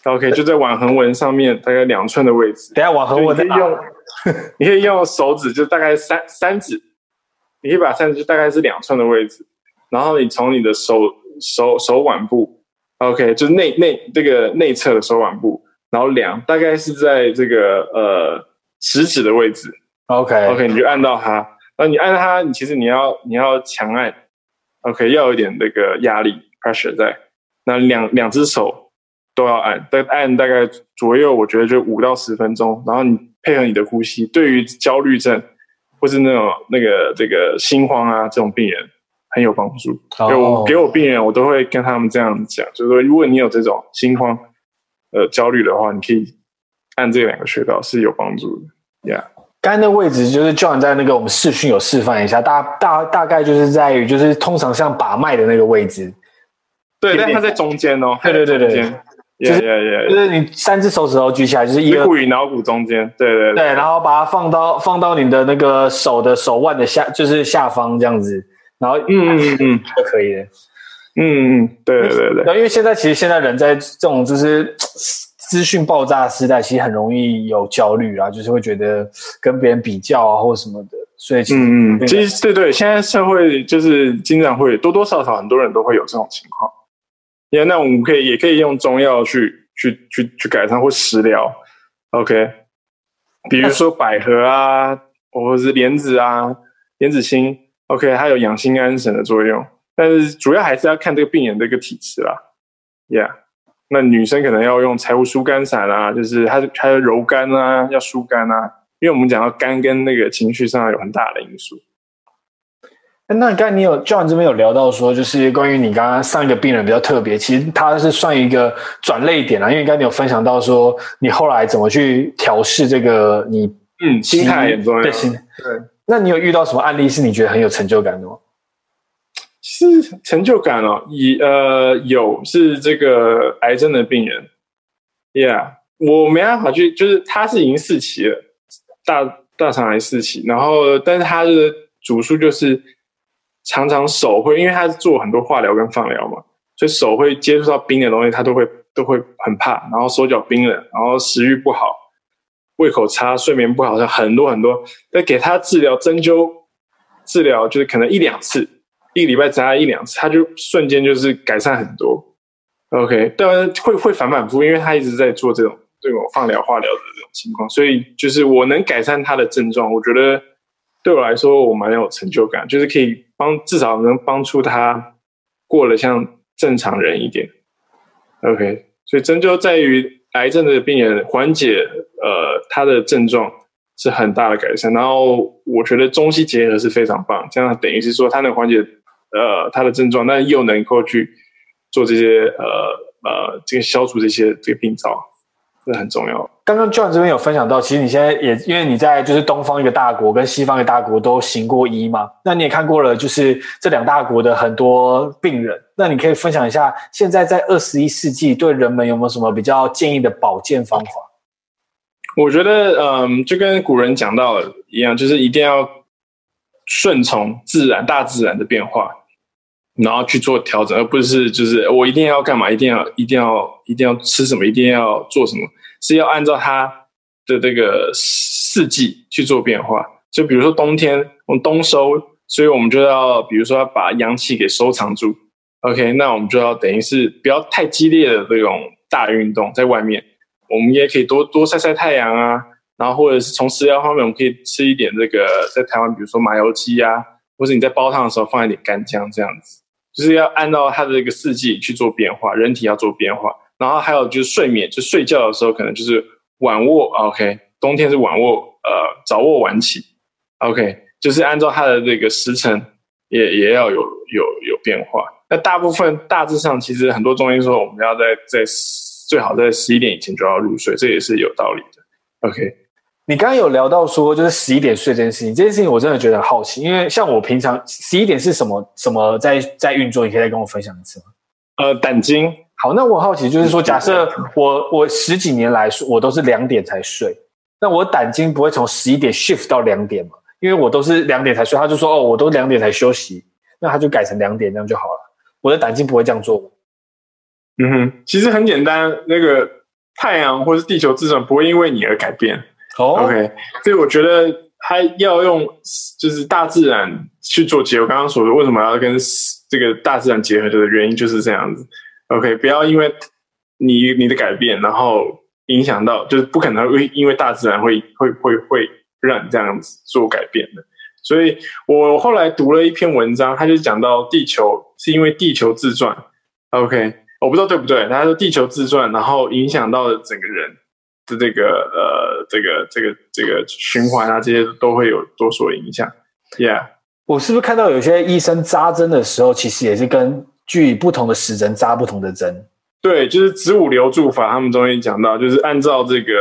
OK，就在腕横纹上面大概两寸的位置。等下腕横纹的用，你可以用手指，就大概三三指，你可以把三指就大概是两寸的位置，然后你从你的手手手腕部，OK，就是内内这个内侧的手腕部，然后量大概是在这个呃食指的位置。OK OK，你就按到它，然后你按它，你其实你要你要强按，OK，要有一点那个压力 pressure 在，那两两只手。都要按，但按大概左右，我觉得就五到十分钟。然后你配合你的呼吸，对于焦虑症或是那种那个这个心慌啊这种病人很有帮助。给、oh. 我给我病人，我都会跟他们这样讲，就是说，如果你有这种心慌、呃焦虑的话，你可以按这两个穴道是有帮助的。Yeah，刚才那位置就是就像在那个我们视讯有示范一下，大大大概就是在于就是通常像把脉的那个位置。对，但它在中间哦。对对对对对。就是.就是你三只手指头举起来，就是一股与脑骨中间，对对对，对，然后把它放到放到你的那个手的手腕的下，就是下方这样子，然后嗯嗯嗯就可以了，嗯嗯，对对对对，因为现在其实现在人在这种就是 资讯爆炸时代，其实很容易有焦虑啊，就是会觉得跟别人比较啊，或什么的。所以其实嗯嗯，其实对对，现在社会就是经常会多多少少很多人都会有这种情况。因为那我们可以也可以用中药去去去去改善或食疗，OK，比如说百合啊，或者是莲子啊、莲子心，OK，它有养心安神的作用。但是主要还是要看这个病人的一个体质啦，Yeah。那女生可能要用柴胡疏肝散啊，就是它它要柔肝啊，要疏肝啊，因为我们讲到肝跟那个情绪上有很大的因素。那刚才你有 John 这边有聊到说，就是关于你刚刚上一个病人比较特别，其实他是算一个转捩点啊，因为刚才你有分享到说你后来怎么去调试这个你嗯心态很重要，对心对。那你有遇到什么案例是你觉得很有成就感的吗？是成就感哦，以呃有是这个癌症的病人，Yeah，我没办法去，就是他是已经四期了，大大肠癌四期，然后但是他的主诉就是常常手会，因为他是做很多化疗跟放疗嘛，所以手会接触到冰的东西，他都会都会很怕，然后手脚冰冷，然后食欲不好，胃口差，睡眠不好，很多很多，那给他治疗针灸治疗，就是可能一两次。一个礼拜扎一两次，他就瞬间就是改善很多。OK，当然会会反反复，因为他一直在做这种这种放疗化疗的这种情况，所以就是我能改善他的症状，我觉得对我来说我蛮有成就感，就是可以帮至少能帮助他过得像正常人一点。OK，所以针灸在于癌症的病人缓解呃他的症状是很大的改善，然后我觉得中西结合是非常棒，这样等于是说他能缓解。呃，他的症状，但又能够去做这些呃呃，这个消除这些这个病灶，这很重要。刚刚 John 这边有分享到，其实你现在也因为你在就是东方一个大国跟西方一个大国都行过医嘛，那你也看过了，就是这两大国的很多病人，那你可以分享一下，现在在二十一世纪对人们有没有什么比较建议的保健方法？我觉得，嗯，就跟古人讲到一样，就是一定要顺从自然、大自然的变化。然后去做调整，而不是就是我一定要干嘛，一定要一定要一定要吃什么，一定要做什么，是要按照它的这个四季去做变化。就比如说冬天，我们冬收，所以我们就要比如说要把阳气给收藏住。OK，那我们就要等于是不要太激烈的这种大运动，在外面，我们也可以多多晒晒太阳啊。然后或者是从食疗方面，我们可以吃一点这个在台湾，比如说麻油鸡啊，或者你在煲汤的时候放一点干姜这样子。就是要按照它的这个四季去做变化，人体要做变化，然后还有就是睡眠，就睡觉的时候可能就是晚卧，OK，冬天是晚卧，呃，早卧晚起，OK，就是按照它的这个时辰也也要有有有变化。那大部分大致上其实很多中医说我们要在在最好在十一点以前就要入睡，这也是有道理的，OK。你刚刚有聊到说，就是十一点睡这件事情，这件事情我真的觉得很好奇，因为像我平常十一点是什么什么在在运作，你可以再跟我分享一次吗？呃，胆经。好，那我好奇就是说，假设我我十几年来我都是两点才睡，那我胆经不会从十一点 shift 到两点吗？因为我都是两点才睡，他就说哦，我都两点才休息，那他就改成两点这样就好了。我的胆经不会这样做吗？嗯哼，其实很简单，那个太阳或是地球自转不会因为你而改变。Oh. OK，所以我觉得他要用就是大自然去做结合。我刚刚说，为什么要跟这个大自然结合的原因就是这样子。OK，不要因为你你的改变，然后影响到，就是不可能会因为大自然会会会会让你这样子做改变的。所以我后来读了一篇文章，他就讲到地球是因为地球自转。OK，我不知道对不对，他说地球自转，然后影响到了整个人。的这个呃，这个这个这个循环啊，这些都会有多所影响。Yeah，我是不是看到有些医生扎针的时候，其实也是根据不同的时针扎不同的针？对，就是子午流注法，他们中医讲到，就是按照这个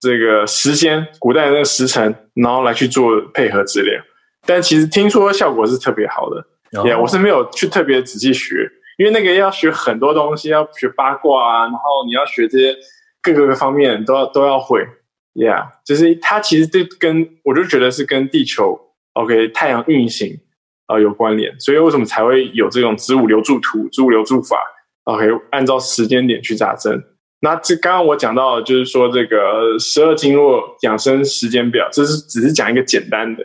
这个时间，古代的那个时辰，然后来去做配合治疗。但其实听说效果是特别好的。Oh. Yeah，我是没有去特别仔细学，因为那个要学很多东西，要学八卦啊，然后你要学这些。各个方面都要都要会，Yeah，就是它其实就跟我就觉得是跟地球 OK 太阳运行啊、有关联，所以为什么才会有这种子午流注图、子午流注法？OK，按照时间点去扎针，那这刚刚我讲到就是说这个十二经络养生时间表，这是只是讲一个简单的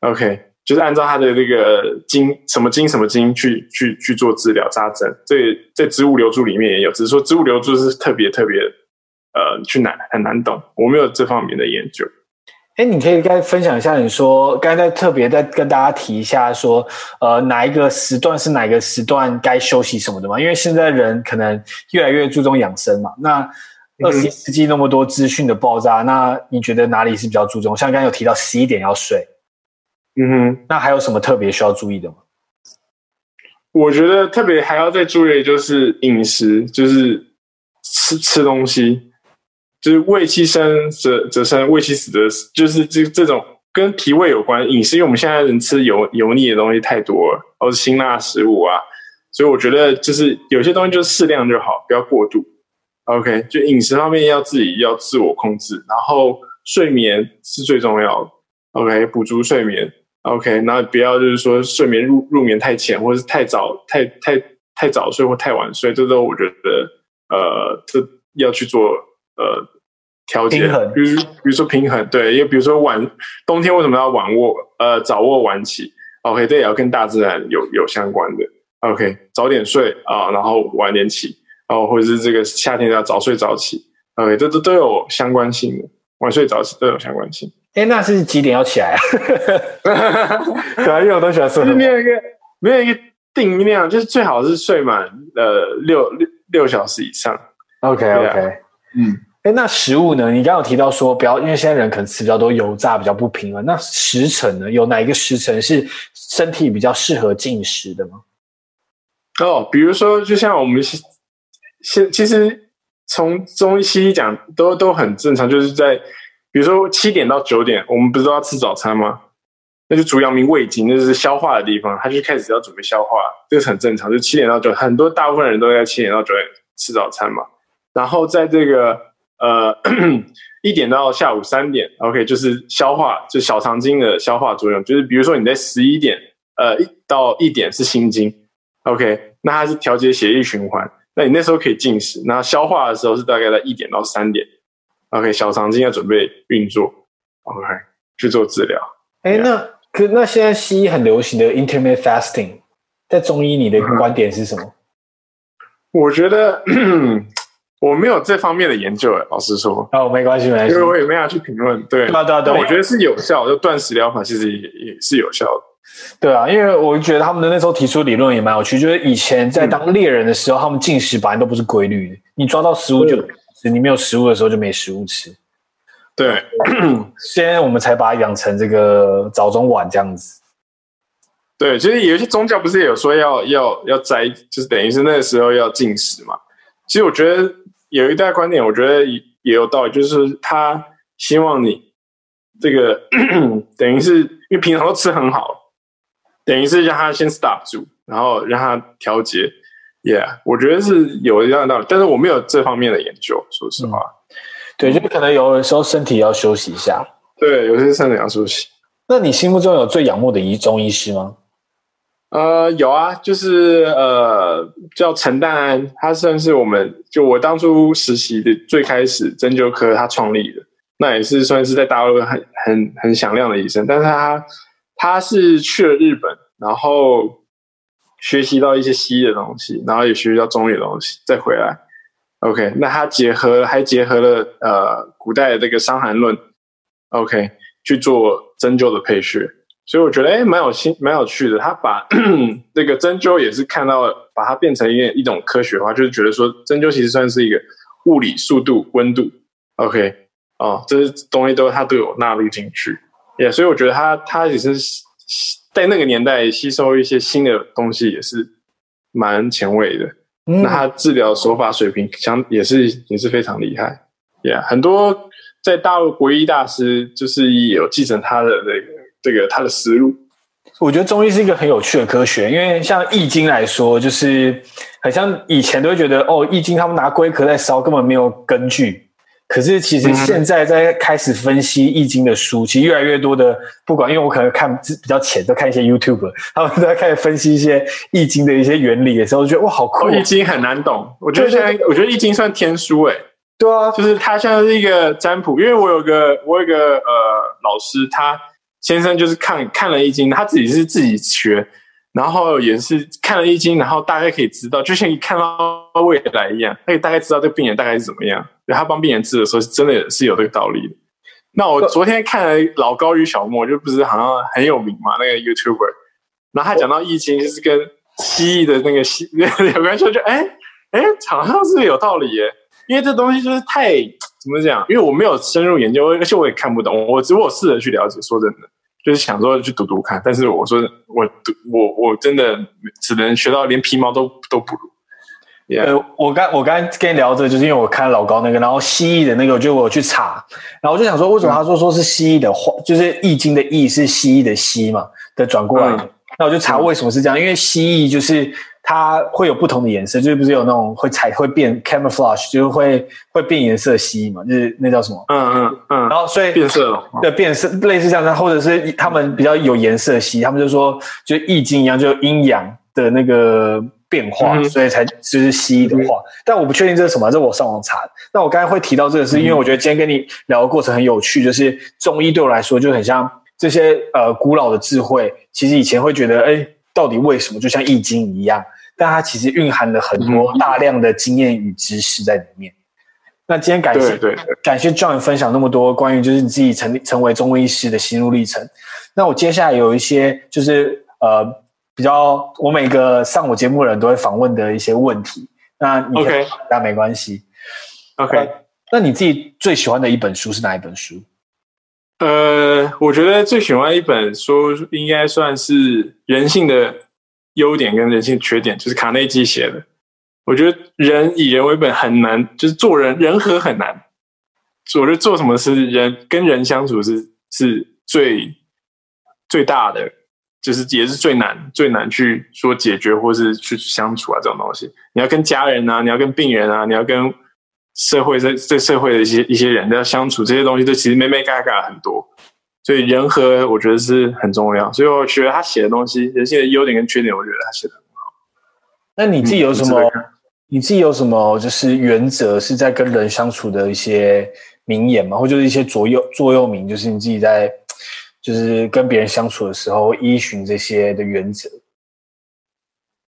，OK，就是按照它的这个经什么经什么经去去去做治疗扎针。这在植物流注里面也有，只是说植物流注是特别特别呃去难很难懂，我没有这方面的研究。哎，你可以再分享一下，你说刚才特别再跟大家提一下说，说呃哪一个时段是哪个时段该休息什么的吗？因为现在人可能越来越注重养生嘛。那二十一世纪那么多资讯的爆炸，嗯、那你觉得哪里是比较注重？像刚才有提到十一点要睡，嗯哼，那还有什么特别需要注意的吗？我觉得特别还要再注意的就是饮食，就是吃吃东西。就是胃气生则则生，胃气死则死，就是这这种跟脾胃有关饮食，因为我们现在人吃油油腻的东西太多了，或是辛辣食物啊，所以我觉得就是有些东西就适量就好，不要过度。OK，就饮食方面要自己要自我控制，然后睡眠是最重要的。OK，补足睡眠。OK，那不要就是说睡眠入入眠太浅，或者是太早太太太早睡或太晚睡，这都我觉得呃，这要去做。呃，调节，比如比如说平衡，对，因为比如说晚冬天为什么要晚卧？呃，早卧晚起，OK，这也要跟大自然有有相关的，OK，早点睡啊，然后晚点起，然后或者是这个夏天要早睡早起，OK，这都都有相关性的，晚睡早起都有相关性。哎，那是几点要起来啊？对啊，因为我都喜欢睡。没有一个没有一个定量，就是最好是睡满呃六六六小时以上。OK OK。嗯，哎，那食物呢？你刚刚有提到说，不要因为现在人可能吃比较多油炸，比较不平衡。那时辰呢？有哪一个时辰是身体比较适合进食的吗？哦，比如说，就像我们现其实从中医西医讲都都很正常，就是在比如说七点到九点，我们不是都要吃早餐吗？那就主阳明胃经，就是消化的地方，他就开始要准备消化，这个很正常。就七点到九，很多大部分人都在七点到九点吃早餐嘛。然后在这个呃 一点到下午三点，OK，就是消化，就小肠经的消化作用，就是比如说你在十一点呃一到一点是心经，OK，那它是调节血液循环，那你那时候可以进食，那消化的时候是大概在一点到三点，OK，小肠经要准备运作，OK，去做治疗。哎，那可那现在西医很流行的 intermittent fasting，在中医你的观点是什么？嗯、我觉得。我没有这方面的研究，老实说。哦，没关系，没关系，因为我也没有去评论。对，对啊，对啊，对。我觉得是有效，就断食疗法其实也也是有效的。对啊，因为我觉得他们的那时候提出理论也蛮有趣，就是以前在当猎人的时候，他们进食本来都不是规律的，你抓到食物就吃，你没有食物的时候就没食物吃。对，现在我们才把它养成这个早中晚这样子。对，其实有一些宗教不是也有说要要要斋，就是等于是那个时候要进食嘛。其实我觉得。有一大观点，我觉得也也有道理，就是他希望你这个 等于是因为平常都吃很好，等于是让他先 stop 住，然后让他调节。Yeah，我觉得是有一样的道理，但是我没有这方面的研究，说实话。嗯、对，就可能有的时候身体要休息一下。对，有些身体要休息。那你心目中有最仰慕的医中医师吗？呃，有啊，就是呃，叫陈淡安，他算是我们就我当初实习的最开始针灸科他创立的，那也是算是在大陆很很很响亮的医生。但是他他是去了日本，然后学习到一些西医的东西，然后也学习到中医的东西，再回来。OK，那他结合还结合了呃古代的这个伤寒论，OK 去做针灸的配穴。所以我觉得，哎，蛮有新，蛮有趣的。他把 这个针灸也是看到了，把它变成一一种科学化，就是觉得说，针灸其实算是一个物理速度、温度，OK，哦，这些东西都他都有纳入进去。也、yeah, 所以我觉得他他也是在那个年代吸收一些新的东西，也是蛮前卫的。嗯、那他治疗手法水平相也是也是非常厉害。Yeah, 很多在大陆国医大师就是也有继承他的那个。这个他的思路，我觉得中医是一个很有趣的科学，因为像易经来说，就是很像以前都会觉得哦，易经他们拿龟壳在烧，根本没有根据。可是其实现在在开始分析易经的书，其实越来越多的，不管因为我可能看比较浅，都看一些 YouTube，他们都在开始分析一些易经的一些原理的时候，觉得哇，好酷！易经很难懂，我觉得现在我觉得易经算天书诶、欸。对啊，就是它像是一个占卜，因为我有个我有个呃老师，他先生就是看看了易经，他自己是自己学。然后也是看了易经，然后大概可以知道，就像你看到未来一样，可以大概知道这个病人大概是怎么样。对，他帮病人治的时候，真的是有这个道理的。那我昨天看了老高与小莫，就不是好像很有名嘛，那个 YouTuber。然后他讲到易经，就是跟蜥蜴的那个蜥有关系，就哎哎，好像是有道理耶。因为这东西就是太怎么讲？因为我没有深入研究，而且我也看不懂。我只我试着去了解，说真的。就是想说去读读看，但是我说我读我我真的只能学到连皮毛都都不如。Yeah. 呃，我刚我刚跟你聊这，就是因为我看老高那个，然后蜥蜴的那个，我就我去查，然后我就想说，为什么他说说是蜥蜴的话，嗯、就是易经的易是蜥蜴的蜥嘛的转过来，嗯、那我就查为什么是这样，因为蜥蜴就是。它会有不同的颜色，就是不是有那种会彩会变 camouflage，就是会会变颜色蜥蜴嘛，就是那叫什么？嗯嗯嗯。然后所以变色了，对，变色类似这样，或者是他们比较有颜色蜥，他们就说就易经一样，就阴阳的那个变化，嗯、所以才就是蜥蜴的话。嗯、但我不确定这是什么，这是我上网查。那我刚才会提到这个，是因为我觉得今天跟你聊的过程很有趣，就是中医对我来说就很像这些呃古老的智慧，其实以前会觉得哎。到底为什么？就像易经一样，但它其实蕴含了很多大量的经验与知识在里面。那今天感谢对感谢 John 分享那么多关于就是你自己成成为中医师的心路历程。那我接下来有一些就是呃比较我每个上我节目的人都会访问的一些问题。那你 OK，那没关系。OK，呃，那你自己最喜欢的一本书是哪一本书？呃，我觉得最喜欢一本书应该算是人性的优点跟人性缺点，就是卡内基写的。我觉得人以人为本很难，就是做人人和很难。我觉得做什么事，人跟人相处是是最最大的，就是也是最难最难去说解决或是去相处啊这种东西。你要跟家人啊，你要跟病人啊，你要跟。社会在这社会的一些一些人要相处，这些东西都其实没没嘎嘎很多，所以人和我觉得是很重要。所以我觉得他写的东西，人性的优点跟缺点，我觉得他写的很好。那你自己有什么？嗯、你自己有什么就是原则是在跟人相处的一些名言吗？或者就是一些座右座右铭，就是你自己在就是跟别人相处的时候依循这些的原则。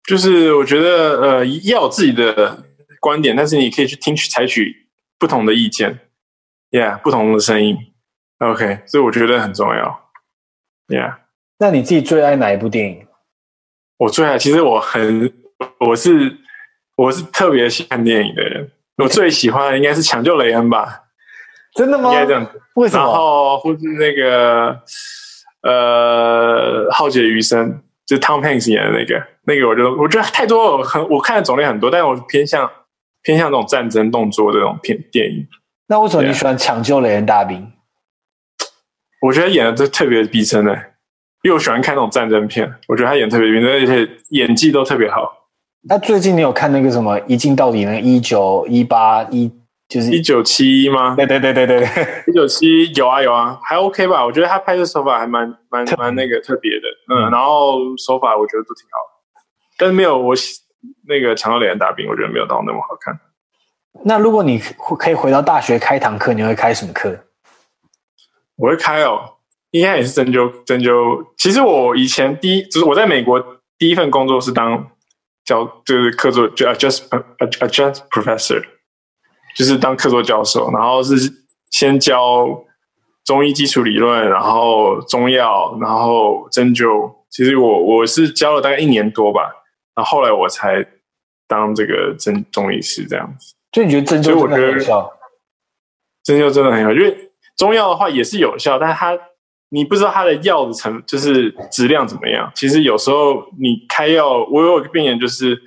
就是我觉得呃要有自己的。观点，但是你可以去听取、采取不同的意见，Yeah，不同的声音，OK，所以我觉得很重要，Yeah。那你自己最爱哪一部电影？我最爱，其实我很，我是我是特别喜欢电影的人，我最喜欢的应该是《抢救雷恩》吧？真的吗？应该这样子。为什么？然后或是那个呃，《浩劫余生》，就是 Tom Hanks 演的那个，那个我就我觉得太多，很我看的种类很多，但是我偏向。偏向这种战争动作的这种片电影，那为什么你喜欢抢救雷恩大兵？我觉得演的都特别逼真的，因为我喜欢看那种战争片，我觉得他演特别逼真，而且演技都特别好。那最近你有看那个什么一镜到底那个一九一八一就是一九七一吗？对对对对对，一九七一有啊有啊，还 OK 吧？我觉得他拍的手法还蛮蛮蛮那个特别的，嗯，然后手法我觉得都挺好，但是没有我。那个抢救雷恩大兵，我觉得没有到那么好看。那如果你可以回到大学开堂课，你会开什么课？我会开哦，应该也是针灸针灸。其实我以前第一，就是我在美国第一份工作是当教，就是课座就 adjunct adjunct professor，就是当课座教授，然后是先教中医基础理论，然后中药，然后针灸。其实我我是教了大概一年多吧。然后后来我才当这个针中医师这样子，所以你觉得针灸真的很有效？针灸真的很有效，因为中药的话也是有效，但是它你不知道它的药的成就是质量怎么样。其实有时候你开药，我有一个病人就是，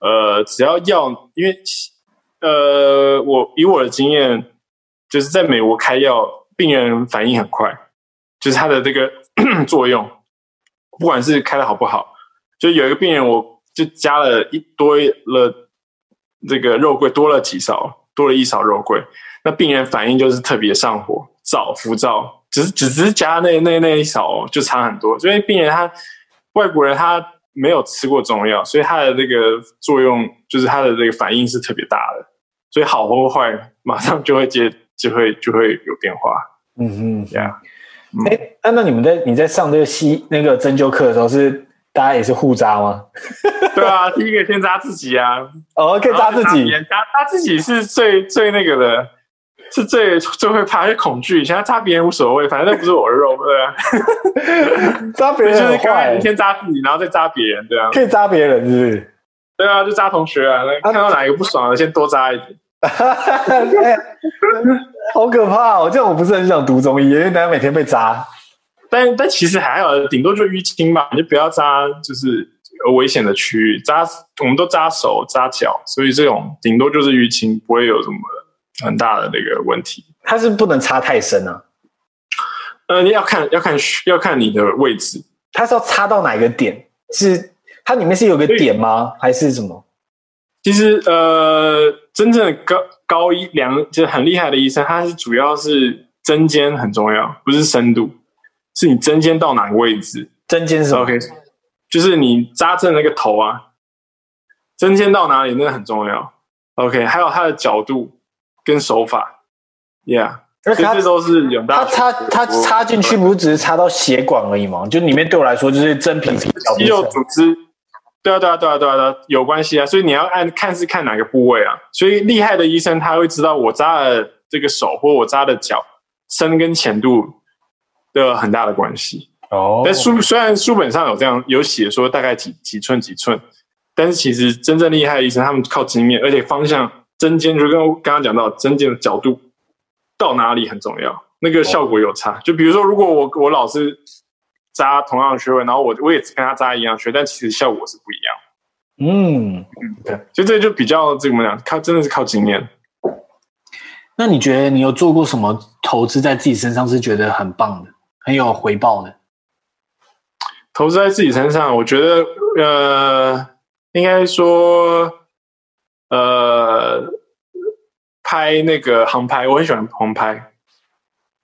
呃，只要药，因为呃，我以我的经验，就是在美国开药，病人反应很快，就是它的这个 作用，不管是开的好不好，就有一个病人我。就加了一多了这个肉桂，多了几勺，多了一勺肉桂。那病人反应就是特别上火、燥、浮躁，只是只是加那那那一勺就差很多。所以病人他外国人他没有吃过中药，所以他的那个作用就是他的这个反应是特别大的，所以好或坏马上就会接就会就会有变化。嗯哼，这样。哎，那那你们在你在上这个西那个针灸课的时候是？大家也是互扎吗？对啊，第一个先扎自己啊。哦，可以扎自己。扎扎自己是最最那个的，是最最会怕，最恐惧。现在扎别人无所谓，反正那不是我的肉，对啊。扎别人就是刚才先扎自己，然后再扎别人，对啊。可以扎别人是不是？对啊，就扎同学啊。看到哪一个不爽的，先多扎一点。好可怕哦！这样我不是很想读中医，因为大家每天被扎。但但其实还好，顶多就淤青嘛，你就不要扎，就是危险的区域扎，我们都扎手扎脚，所以这种顶多就是淤青，不会有什么很大的那个问题。它是不能插太深啊？呃，你要看要看要看你的位置，它是要插到哪个点？是它里面是有个点吗？还是什么？其实呃，真正的高高一两就是很厉害的医生，他是主要是针尖很重要，不是深度。是你针尖到哪个位置？针尖是什么？OK，就是你扎针那个头啊，针尖到哪里那个很重要。OK，还有它的角度跟手法，Yeah，这些都是有大。它插它插进去不是只是插到血管而已吗？就里面对我来说就是真皮肌肉组织。对啊，对啊，对啊，对啊，对啊，有关系啊。所以你要按看是看哪个部位啊。所以厉害的医生他会知道我扎的这个手或我扎的脚深跟浅度。都有很大的关系哦。但书虽然书本上有这样有写说大概几几寸几寸，但是其实真正厉害的医生，他们靠经验，而且方向针尖就跟刚刚讲到针尖的角度到哪里很重要，那个效果有差。就比如说，如果我我老是扎同样的穴位，然后我我也跟他扎一样穴，但其实效果是不一样。嗯，对，就这就比较这个怎么讲，靠真的是靠经验。那你觉得你有做过什么投资在自己身上是觉得很棒的？很有回报的，投资在自己身上，我觉得呃，应该说呃，拍那个航拍，我很喜欢航拍。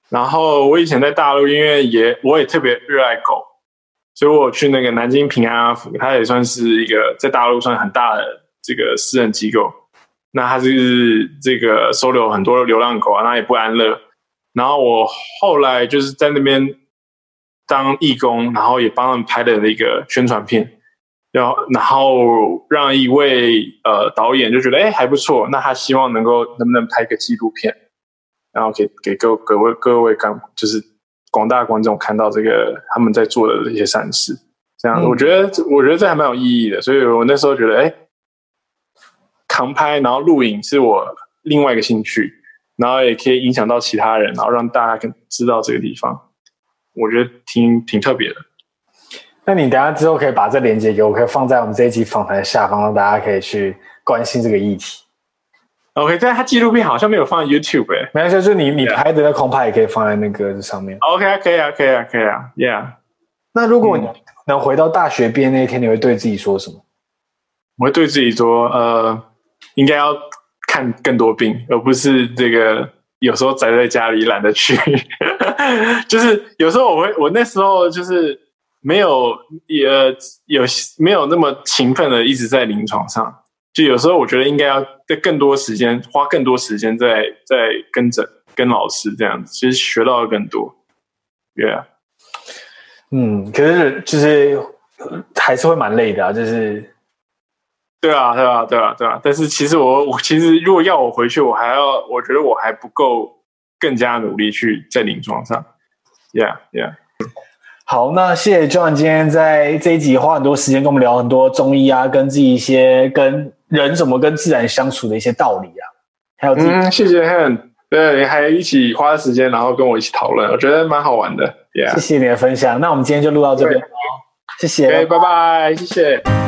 然后我以前在大陆，因为也我也特别热爱狗，所以我去那个南京平安阿福，它也算是一个在大陆算很大的这个私人机构。那它是这个收留很多流浪狗啊，那也不安乐。然后我后来就是在那边当义工，然后也帮他们拍了那个宣传片，然后然后让一位呃导演就觉得哎还不错，那他希望能够能不能拍个纪录片，然后给给各各位各位刚就是广大观众看到这个他们在做的这些善事，这样我觉得我觉得这还蛮有意义的，所以我那时候觉得哎，扛拍然后录影是我另外一个兴趣。然后也可以影响到其他人，然后让大家更知道这个地方，我觉得挺挺特别的。那你等下之后可以把这链接给我，可以放在我们这一集访谈的下方，让大家可以去关心这个议题。OK，但他纪录片好像没有放在 YouTube 诶，没事，就是你你拍的那空拍也可以放在那个上面。OK，可以啊，可以啊，可以啊，Yeah。那如果你能回到大学毕业那一天，你会对自己说什么？我会对自己说，呃，应该要。看更多病，而不是这个有时候宅在家里懒得去。就是有时候我会，我那时候就是没有也有没有那么勤奋的一直在临床上。就有时候我觉得应该要在更多时间花更多时间在在跟诊跟老师这样子，其实学到的更多。对啊，嗯，可是就是还是会蛮累的啊，就是。对啊，对啊，对啊，对啊！但是其实我，我其实如果要我回去，我还要，我觉得我还不够更加努力去在临床上。Yeah，Yeah。好，那谢谢 John 今天在这一集花很多时间跟我们聊很多中医啊，跟自己一些跟人怎么跟自然相处的一些道理啊，还有自己嗯，谢谢 Han，对，还一起花时间，然后跟我一起讨论，我觉得蛮好玩的。Yeah，谢谢你的分享。那我们今天就录到这边，谢谢，拜拜，谢谢。